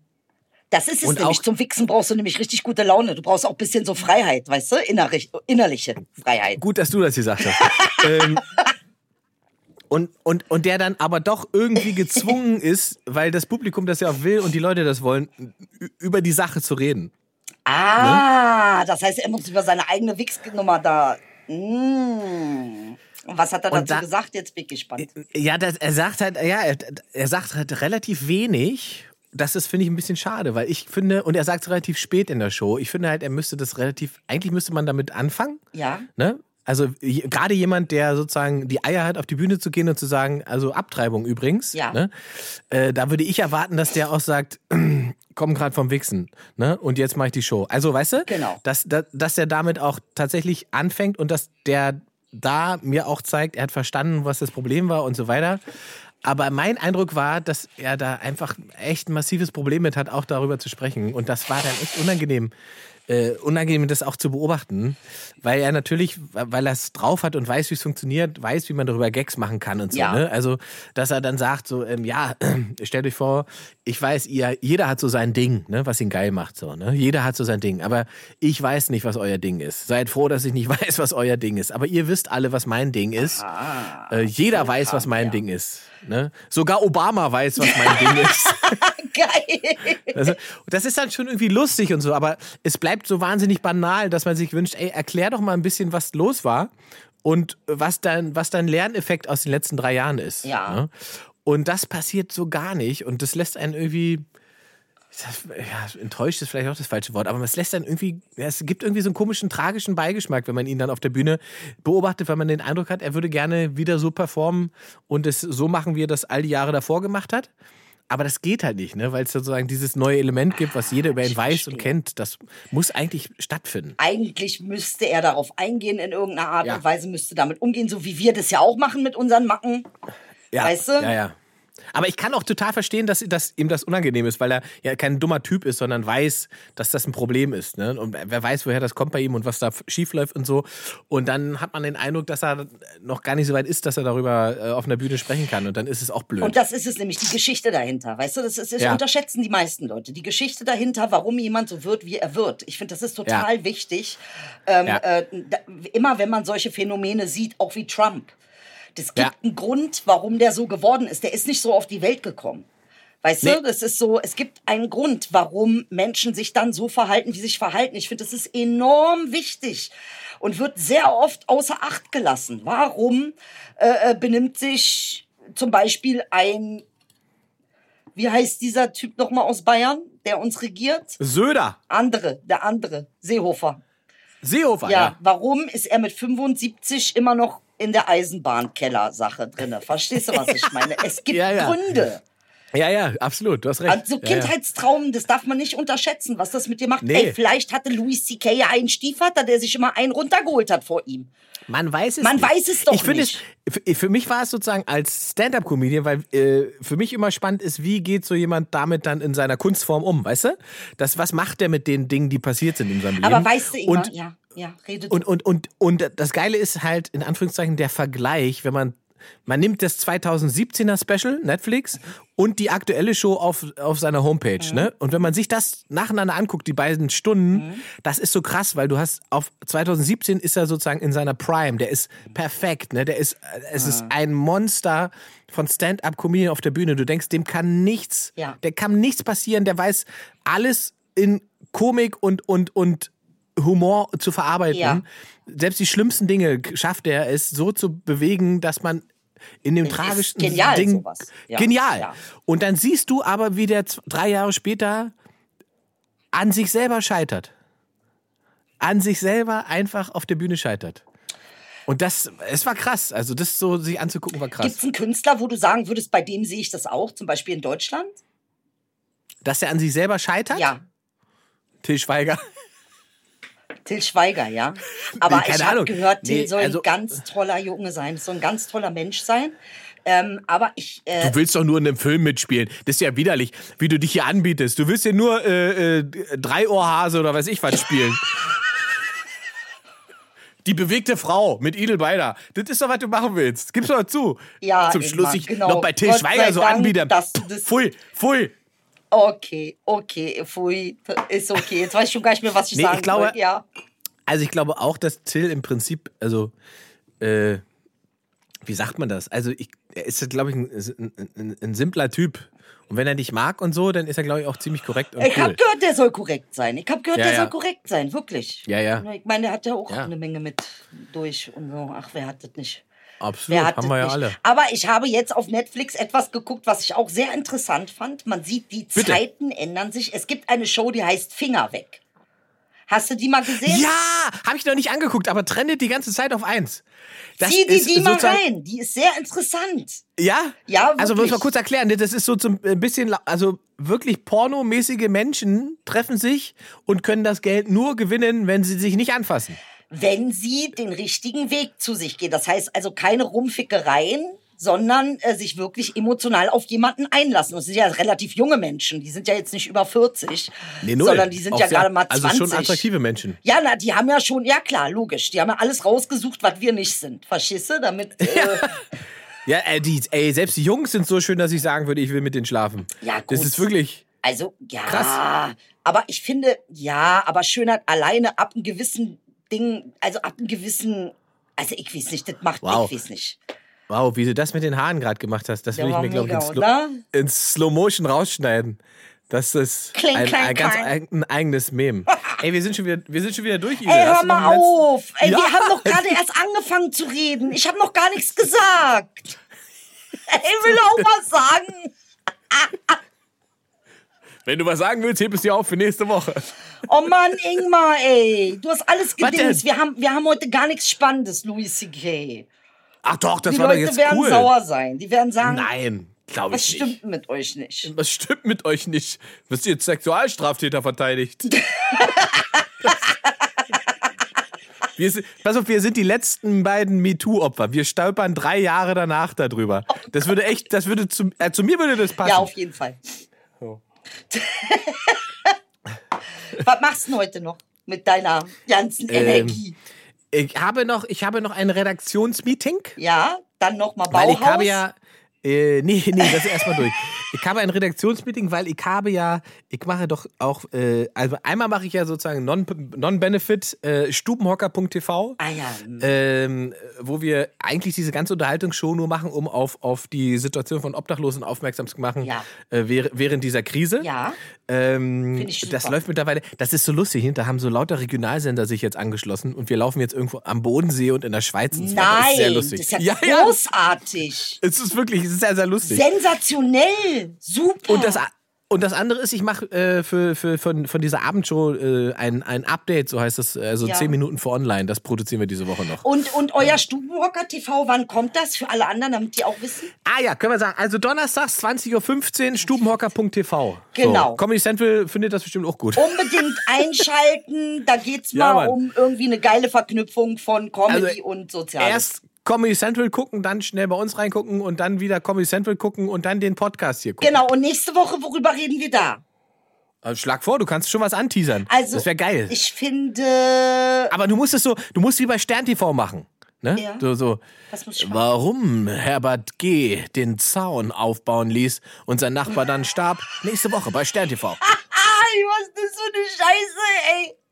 Das ist es Und nämlich. Zum Wichsen brauchst du nämlich richtig gute Laune. Du brauchst auch ein bisschen so Freiheit, weißt du? Innerlich, innerliche Freiheit. gut, dass du das gesagt hast. ähm, und, und, und der dann aber doch irgendwie gezwungen ist, weil das Publikum das ja auch will und die Leute das wollen, über die Sache zu reden. Ah, das heißt, er muss über seine eigene Wichsnummer da. Mm. Und was hat er Und dazu da- gesagt? Jetzt bin ich gespannt. Ja, das, er sagt halt, ja, er, er sagt halt relativ wenig. Das ist, finde ich, ein bisschen schade, weil ich finde, und er sagt es relativ spät in der Show, ich finde halt, er müsste das relativ, eigentlich müsste man damit anfangen. Ja. Ne? Also gerade jemand, der sozusagen die Eier hat, auf die Bühne zu gehen und zu sagen, also Abtreibung übrigens, Ja. ne? äh, da würde ich erwarten, dass der auch sagt, komm gerade vom Wichsen, ne? Und jetzt mache ich die Show. Also weißt du, Genau. dass, dass, dass er damit auch tatsächlich anfängt und dass der da mir auch zeigt, er hat verstanden, was das Problem war und so weiter. Aber mein Eindruck war, dass er da einfach echt ein massives Problem mit hat, auch darüber zu sprechen. Und das war dann echt unangenehm. Äh, unangenehm, das auch zu beobachten, weil er natürlich, weil er es drauf hat und weiß, wie es funktioniert, weiß, wie man darüber Gags machen kann und so. Ja. Ne? Also, dass er dann sagt, so, ähm, ja, stellt euch vor, ich weiß, ihr, jeder hat so sein Ding, ne, was ihn geil macht, so, ne? Jeder hat so sein Ding, aber ich weiß nicht, was euer Ding ist. Seid froh, dass ich nicht weiß, was euer Ding ist. Aber ihr wisst alle, was mein Ding ist. Äh, jeder weiß, was mein Ding ist. Ne? Sogar Obama weiß, was mein Ding ist. Geil. Also, das ist dann schon irgendwie lustig und so, aber es bleibt so wahnsinnig banal, dass man sich wünscht, ey, erklär doch mal ein bisschen, was los war und was dein, was dein Lerneffekt aus den letzten drei Jahren ist. Ja. ne? Und das passiert so gar nicht und das lässt einen irgendwie, ja, enttäuscht ist vielleicht auch das falsche Wort, aber es lässt dann irgendwie, es gibt irgendwie so einen komischen, tragischen Beigeschmack, wenn man ihn dann auf der Bühne beobachtet, weil man den Eindruck hat, er würde gerne wieder so performen und es so machen, wie er das all die Jahre davor gemacht hat. Aber das geht halt nicht, ne? weil es sozusagen dieses neue Element gibt, was jeder über ihn weiß und kennt. Das muss eigentlich stattfinden. Eigentlich müsste er darauf eingehen in irgendeiner Art Ja. und Weise, müsste damit umgehen, so wie wir das ja auch machen mit unseren Macken. Ja, Weißt du? Ja, ja. Aber ich kann auch total verstehen, dass, dass ihm das unangenehm ist, weil er ja kein dummer Typ ist, sondern weiß, dass das ein Problem ist. Ne? Und wer weiß, woher das kommt bei ihm und was da schiefläuft und so. Und dann hat man den Eindruck, dass er noch gar nicht so weit ist, dass er darüber äh, auf einer Bühne sprechen kann. Und dann ist es auch blöd. Und das ist es nämlich, die Geschichte dahinter. Weißt du, das, ist, das Ja. unterschätzen die meisten Leute. Die Geschichte dahinter, warum jemand so wird, wie er wird. Ich finde, das ist total Ja. wichtig. Ähm, Ja. äh, da, immer wenn man solche Phänomene sieht, auch wie Trump. Das gibt Ja. einen Grund, warum der so geworden ist. Der ist nicht so auf die Welt gekommen. Weißt Nee. du, das ist so, es gibt einen Grund, warum Menschen sich dann so verhalten, wie sie sich verhalten. Ich finde, das ist enorm wichtig und wird sehr oft außer Acht gelassen. Warum äh, äh, benimmt sich zum Beispiel ein, wie heißt dieser Typ nochmal aus Bayern, der uns regiert? Söder, Andere, der andere, Seehofer. Seehofer, Ja, ja. warum ist er mit 75 immer noch in der Eisenbahnkeller-Sache drinne? Verstehst du, was ich meine? Es gibt Ja, ja. Gründe. Ja, ja, absolut, du hast recht. Also ja, ja. Kindheitstraum, das darf man nicht unterschätzen, was das mit dir macht. Nee. Ey, vielleicht hatte Louis C.K. ja einen Stiefvater, der sich immer einen runtergeholt hat vor ihm. Man weiß es Man nicht. weiß es doch ich finde nicht. Es, für, für mich war es sozusagen als Stand-up-Comedian, weil äh, für mich immer spannend ist, wie geht so jemand damit dann in seiner Kunstform um, weißt du? Das, was macht der mit den Dingen, die passiert sind in seinem Leben? Aber weißt du, Ingmar, und, ja, ja, redet und, und, und, und das Geile ist halt, in Anführungszeichen, der Vergleich, wenn man, man nimmt das 2017er Special, Netflix, und die aktuelle Show auf, auf seiner Homepage, Mhm. ne? Und wenn man sich das nacheinander anguckt, die beiden Stunden, das ist so krass, weil du hast auf 2017 ist er sozusagen in seiner Prime, der ist perfekt, ne? Der ist, äh, es ist ein Monster von Stand-up-Comedian auf der Bühne. Du denkst, dem kann nichts, Ja. der kann nichts passieren, der weiß alles in Komik und, und, und Humor zu verarbeiten. Ja. Selbst die schlimmsten Dinge schafft er es so zu bewegen, dass man in dem ist tragischsten genial, Ding sowas. Ja, genial. ja. Und dann siehst du aber, wie der drei Jahre später an sich selber scheitert. An sich selber einfach auf der Bühne scheitert. Und das, es war krass. Also das so sich anzugucken war krass. Gibt es einen Künstler, wo du sagen würdest, bei dem sehe ich das auch, zum Beispiel in Deutschland? Dass er an sich selber scheitert? Ja, Till Schweiger. Till Schweiger, ja. Aber keine ich habe gehört, Till Nee, soll also- ein ganz toller Junge sein, soll ein ganz toller Mensch sein. Ähm, aber ich, äh, Du willst doch nur in einem Film mitspielen. Das ist ja widerlich, wie du dich hier anbietest. Du willst ja nur äh, äh, Dreiohrhase oder weiß ich was spielen. Die bewegte Frau mit Idel Beider. Das ist doch, was du machen willst. Gib's doch zu. Ja, Zum Schluss sich genau. noch bei Till Schweiger so Dank, anbieten. das- Pfui, pfui. Okay, okay, pfui, ist okay. Jetzt weiß ich schon gar nicht mehr, was ich Nee, sagen ich glaube- wollte. Ja. Also ich glaube auch, dass Till im Prinzip, also, äh, wie sagt man das? Also ich, er ist, glaube ich, ein, ein, ein, simpler Typ. Und wenn er dich mag und so, dann ist er, glaube ich, auch ziemlich korrekt Ich cool. habe gehört, der soll korrekt sein. Ich habe gehört, Ja, der ja. soll korrekt sein, wirklich. Ja, ja. Ich meine, der hat ja auch Ja. eine Menge mit durch und so. Ach, wer hat das nicht? Absolut, haben wir ja nicht? alle. Aber ich habe jetzt auf Netflix etwas geguckt, was ich auch sehr interessant fand. Man sieht, die Bitte. Zeiten ändern sich. Es gibt eine Show, die heißt Finger weg. Hast du die mal gesehen? Ja, habe ich noch nicht angeguckt, aber trendet die ganze Zeit auf eins. Das Zieh die, ist die mal rein. Die ist sehr interessant. Ja? Ja, Also muss wirklich. man kurz erklären, das ist so ein bisschen, la- also wirklich pornomäßige Menschen treffen sich und können das Geld nur gewinnen, wenn sie sich nicht anfassen. Wenn sie den richtigen Weg zu sich gehen. Das heißt also keine Rumfickereien, sondern äh, sich wirklich emotional auf jemanden einlassen. Und es sind ja relativ junge Menschen, die sind ja jetzt nicht über 40, sondern die sind Auch ja gerade mal 20. Also schon attraktive Menschen. Ja, na, die haben ja schon, ja klar, logisch, die haben ja alles rausgesucht, was wir nicht sind. Du? Damit, äh, Ja, ey, die, ey, selbst die Jungs sind so schön, dass ich sagen würde, ich will mit denen schlafen. Ja, Das gut. ist wirklich. also, ja. Krass. Aber ich finde, ja, aber Schönheit alleine ab einem gewissen Ding, also ab einem gewissen, also ich weiß nicht, das macht, Wow. ich weiß nicht. Wow, wie du das mit den Haaren gerade gemacht hast, das Der will ich mir, glaube ich, in, Slo in Slow Motion rausschneiden. Das ist Kling, ein, kling, ein ganz kling. eig- ein eigenes Meme. ey, wir sind schon wieder, wir sind schon wieder durch. Ide. Ey, hör noch mal auf. Ey, Ja. wir haben doch gerade erst angefangen zu reden. Ich habe noch gar nichts gesagt. Ey, ich will auch was sagen. Wenn du was sagen willst, heb es dir auf für nächste Woche. Oh Mann, Ingmar, ey. Du hast alles Was gedingst. Wir haben, wir haben heute gar nichts Spannendes, Louis C.K. Ach doch, das Die war doch Leute jetzt werden cool. sauer sein. Die werden sagen, Nein, glaube was ich nicht. stimmt mit euch nicht? Was stimmt mit euch nicht? Wirst du jetzt Sexualstraftäter verteidigt? Wir sind, pass auf, wir sind die letzten beiden MeToo-Opfer. Wir stolpern drei Jahre danach darüber. Das würde echt, das würde zu, äh, zu mir würde das passen. Ja, auf jeden Fall. Was machst du denn heute noch mit deiner ganzen Ähm, Energie? Ich habe noch, ich habe noch ein Redaktionsmeeting. Ja, dann nochmal Bauhaus. Weil ich habe ja. Äh, nee, nee, das ist erstmal durch. Ich habe ein Redaktionsmeeting, weil ich habe ja, ich mache doch auch, äh, also einmal mache ich ja sozusagen Non- Non-Benefit, äh, stubenhocker.tv, Ah ja. ähm, wo wir eigentlich diese ganze Unterhaltungsshow nur machen, um auf, auf die Situation von Obdachlosen aufmerksam zu machen Ja. äh, währ- während dieser Krise. Ja. Ähm, Find ich das super. läuft mittlerweile, das ist so lustig, da haben so lauter Regionalsender sich jetzt angeschlossen und wir laufen jetzt irgendwo am Bodensee und in der Schweiz. Weiter. das ist sehr Nein, lustig. das ist ja, großartig. Es ist wirklich, es ist sehr, sehr lustig. Sensationell. Super. Und das, und das andere ist, ich mache äh, für, für, von, von dieser Abendshow äh, ein, ein Update, so heißt es, also Ja. zehn Minuten vor online. Das produzieren wir diese Woche noch. und, und euer Stubenhocker TV, wann kommt das für alle anderen, damit die auch wissen? Ah ja, können wir sagen. Also donnerstags 20.15 Uhr, stubenhocker.tv. Genau. So. Comedy Central findet das bestimmt auch gut. Unbedingt einschalten. Da geht's Ja, mal Mann. um irgendwie eine geile Verknüpfung von Comedy Also, und Soziales. Erst Comedy Central gucken, dann schnell bei uns reingucken und dann wieder Comedy Central gucken und dann den Podcast hier gucken. Genau, und nächste Woche, worüber reden wir da? Also schlag vor, du kannst schon was anteasern. Also, das wäre geil. Ich finde. Aber du musst es so, du musst wie bei Stern TV machen. Ne? Ja. So, so. Warum Herbert G. den Zaun aufbauen ließ und sein Nachbar dann starb, nächste Woche bei Stern TV. Was ist das für eine Scheiße, ey?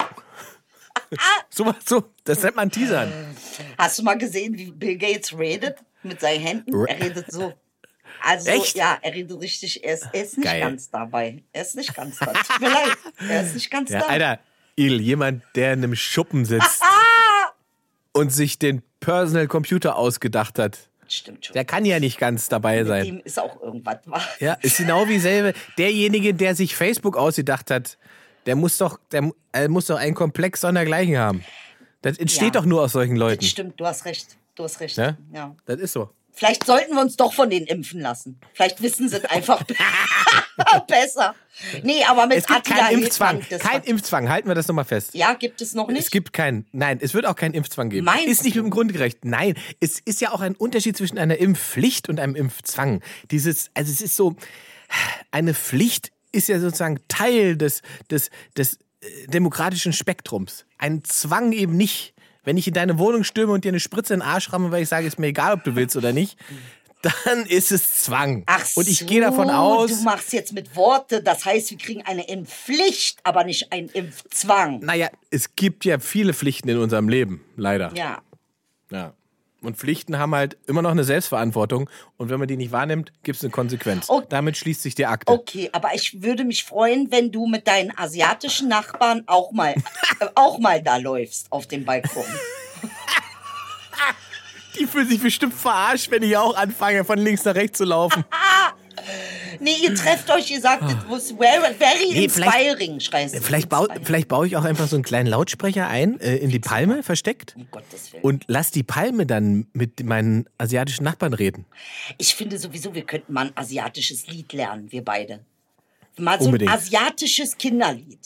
So, so, das nennt man Teasern. Hast du mal gesehen, wie Bill Gates redet? Mit seinen Händen? Er redet so. Also, Echt? ja, er redet richtig. Er ist, er ist nicht Geil. ganz dabei. Er ist nicht ganz da. Tut mir leid. Er ist nicht ganz Ja, da. Alter, Il, jemand, der in einem Schuppen sitzt und sich den Personal Computer ausgedacht hat, Stimmt schon. der kann ja nicht ganz dabei Mit sein. dem ist auch irgendwas wahr. Ja, ist genau wie selbe. Derjenige, der sich Facebook ausgedacht hat, der muss doch, der äh, muss doch einen Komplex sondergleichen haben. Das entsteht Ja. doch nur aus solchen Leuten. Das stimmt, du hast recht. Du hast recht. Ja? Ja. Das ist so. Vielleicht sollten wir uns doch von denen impfen lassen. Vielleicht wissen sie es einfach besser. Nee, aber mit Es gibt Attila keinen Impfzwang. Kein Impfzwang. Halten wir das nochmal fest. Ja, gibt es noch nicht? Es gibt keinen, nein, es wird auch keinen Impfzwang geben. Meinst ist nicht mit dem Grundgerecht. Nein, es ist ja auch ein Unterschied zwischen einer Impfpflicht und einem Impfzwang. Dieses, also es ist so, eine Pflicht ist ja sozusagen Teil des, des, des äh, demokratischen Spektrums. Ein Zwang eben nicht. Wenn ich in deine Wohnung stürme und dir eine Spritze in den Arsch ramme, weil ich sage, ist mir egal, ob du willst oder nicht, dann ist es Zwang. Ach und ich so, gehe davon aus, Du machst jetzt mit Worte, das heißt, wir kriegen eine Impfpflicht, aber nicht einen Impfzwang. naja, es gibt ja viele Pflichten in unserem Leben, leider. Ja. Ja. Und Pflichten haben halt immer noch eine Selbstverantwortung. Und wenn man die nicht wahrnimmt, gibt es eine Konsequenz. Oh. Damit schließt sich die Akte. Okay, aber ich würde mich freuen, wenn du mit deinen asiatischen Nachbarn auch mal, äh, auch mal da läufst auf dem Balkon. Die fühlen sich bestimmt verarscht, wenn ich auch anfange, von links nach rechts zu laufen. Nee, ihr trefft euch, ihr sagt, it was very, Nee, inspiring, schreist. Vielleicht, bau, vielleicht baue ich auch einfach so einen kleinen Lautsprecher ein, äh, in die Palme versteckt. Um Gottes Willen. Und lass die Palme dann mit meinen asiatischen Nachbarn reden. Ich finde sowieso, wir könnten mal ein asiatisches Lied lernen, wir beide. Mal so Unbedingt. ein asiatisches Kinderlied.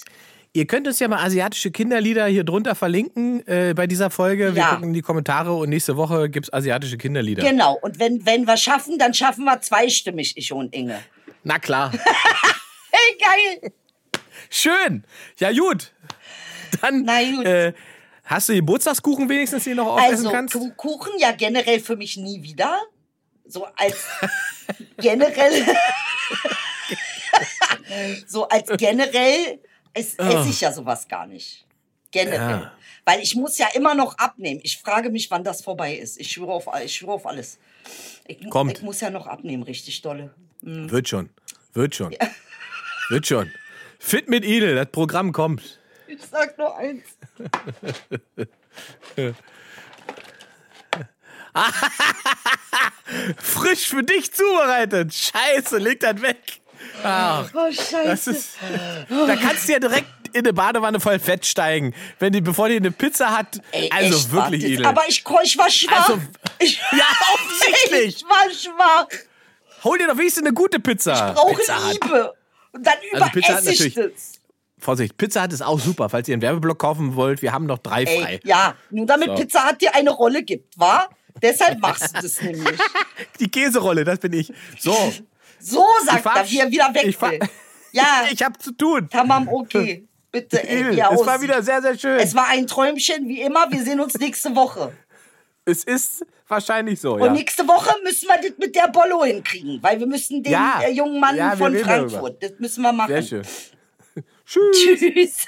Ihr könnt uns ja mal asiatische Kinderlieder hier drunter verlinken äh, bei dieser Folge. Wir Ja. gucken in die Kommentare und nächste Woche gibt's asiatische Kinderlieder. Genau, und wenn, wenn wir schaffen, dann schaffen wir zweistimmig, ich und Inge. Na klar. Hey, geil! Schön. Ja, gut. Dann Na gut. Äh, hast du Geburtstagskuchen wenigstens, den du noch aufessen Also, kannst? Ku- Kuchen ja generell für mich nie wieder. So als generell. so als generell es, esse ich ja sowas gar nicht. Generell. Ja. Weil ich muss ja immer noch abnehmen. Ich frage mich, wann das vorbei ist. Ich schwöre auf, ich schwöre auf alles. Ich, Kommt. ich muss ja noch abnehmen, richtig dolle. Wird schon. Wird schon. Wird schon. Fit mit Idel, das Programm kommt. Ich sag nur eins. Frisch für dich zubereitet. Scheiße, leg das weg. Ach, Oh, scheiße. das ist, da kannst du ja direkt in eine Badewanne voll Fett steigen, wenn die, bevor die eine Pizza hat. Ey, also echt, wirklich. Idel. Aber ich, ich war schwach. Also, ich, ja, offensichtlich. Ich war schwach. Hol dir doch wenigstens eine gute Pizza. brauche Pizza. Liebe. Und dann Also überesse ich natürlich- das. Vorsicht, Pizza Hut ist auch super, falls ihr einen Werbeblock kaufen wollt. Wir haben noch drei frei. Ey, ja, nur damit So. Pizza Hut dir eine Rolle gibt, wa? Deshalb machst du das nämlich. Die Käserolle, das bin ich. So, So sagt er, wie er wieder weg will. Ja, ich habe zu tun. Tamam, okay. Bitte, ey, wie er es war wieder sehr, sehr schön. Es war ein Träumchen, wie immer. Wir sehen uns nächste Woche. Es ist wahrscheinlich so, Und ja. nächste Woche müssen wir das mit der Bollo hinkriegen, weil wir müssen den Ja. äh, jungen Mann Ja, von Frankfurt, das müssen wir machen. Sehr schön. Tschüss. Tschüss.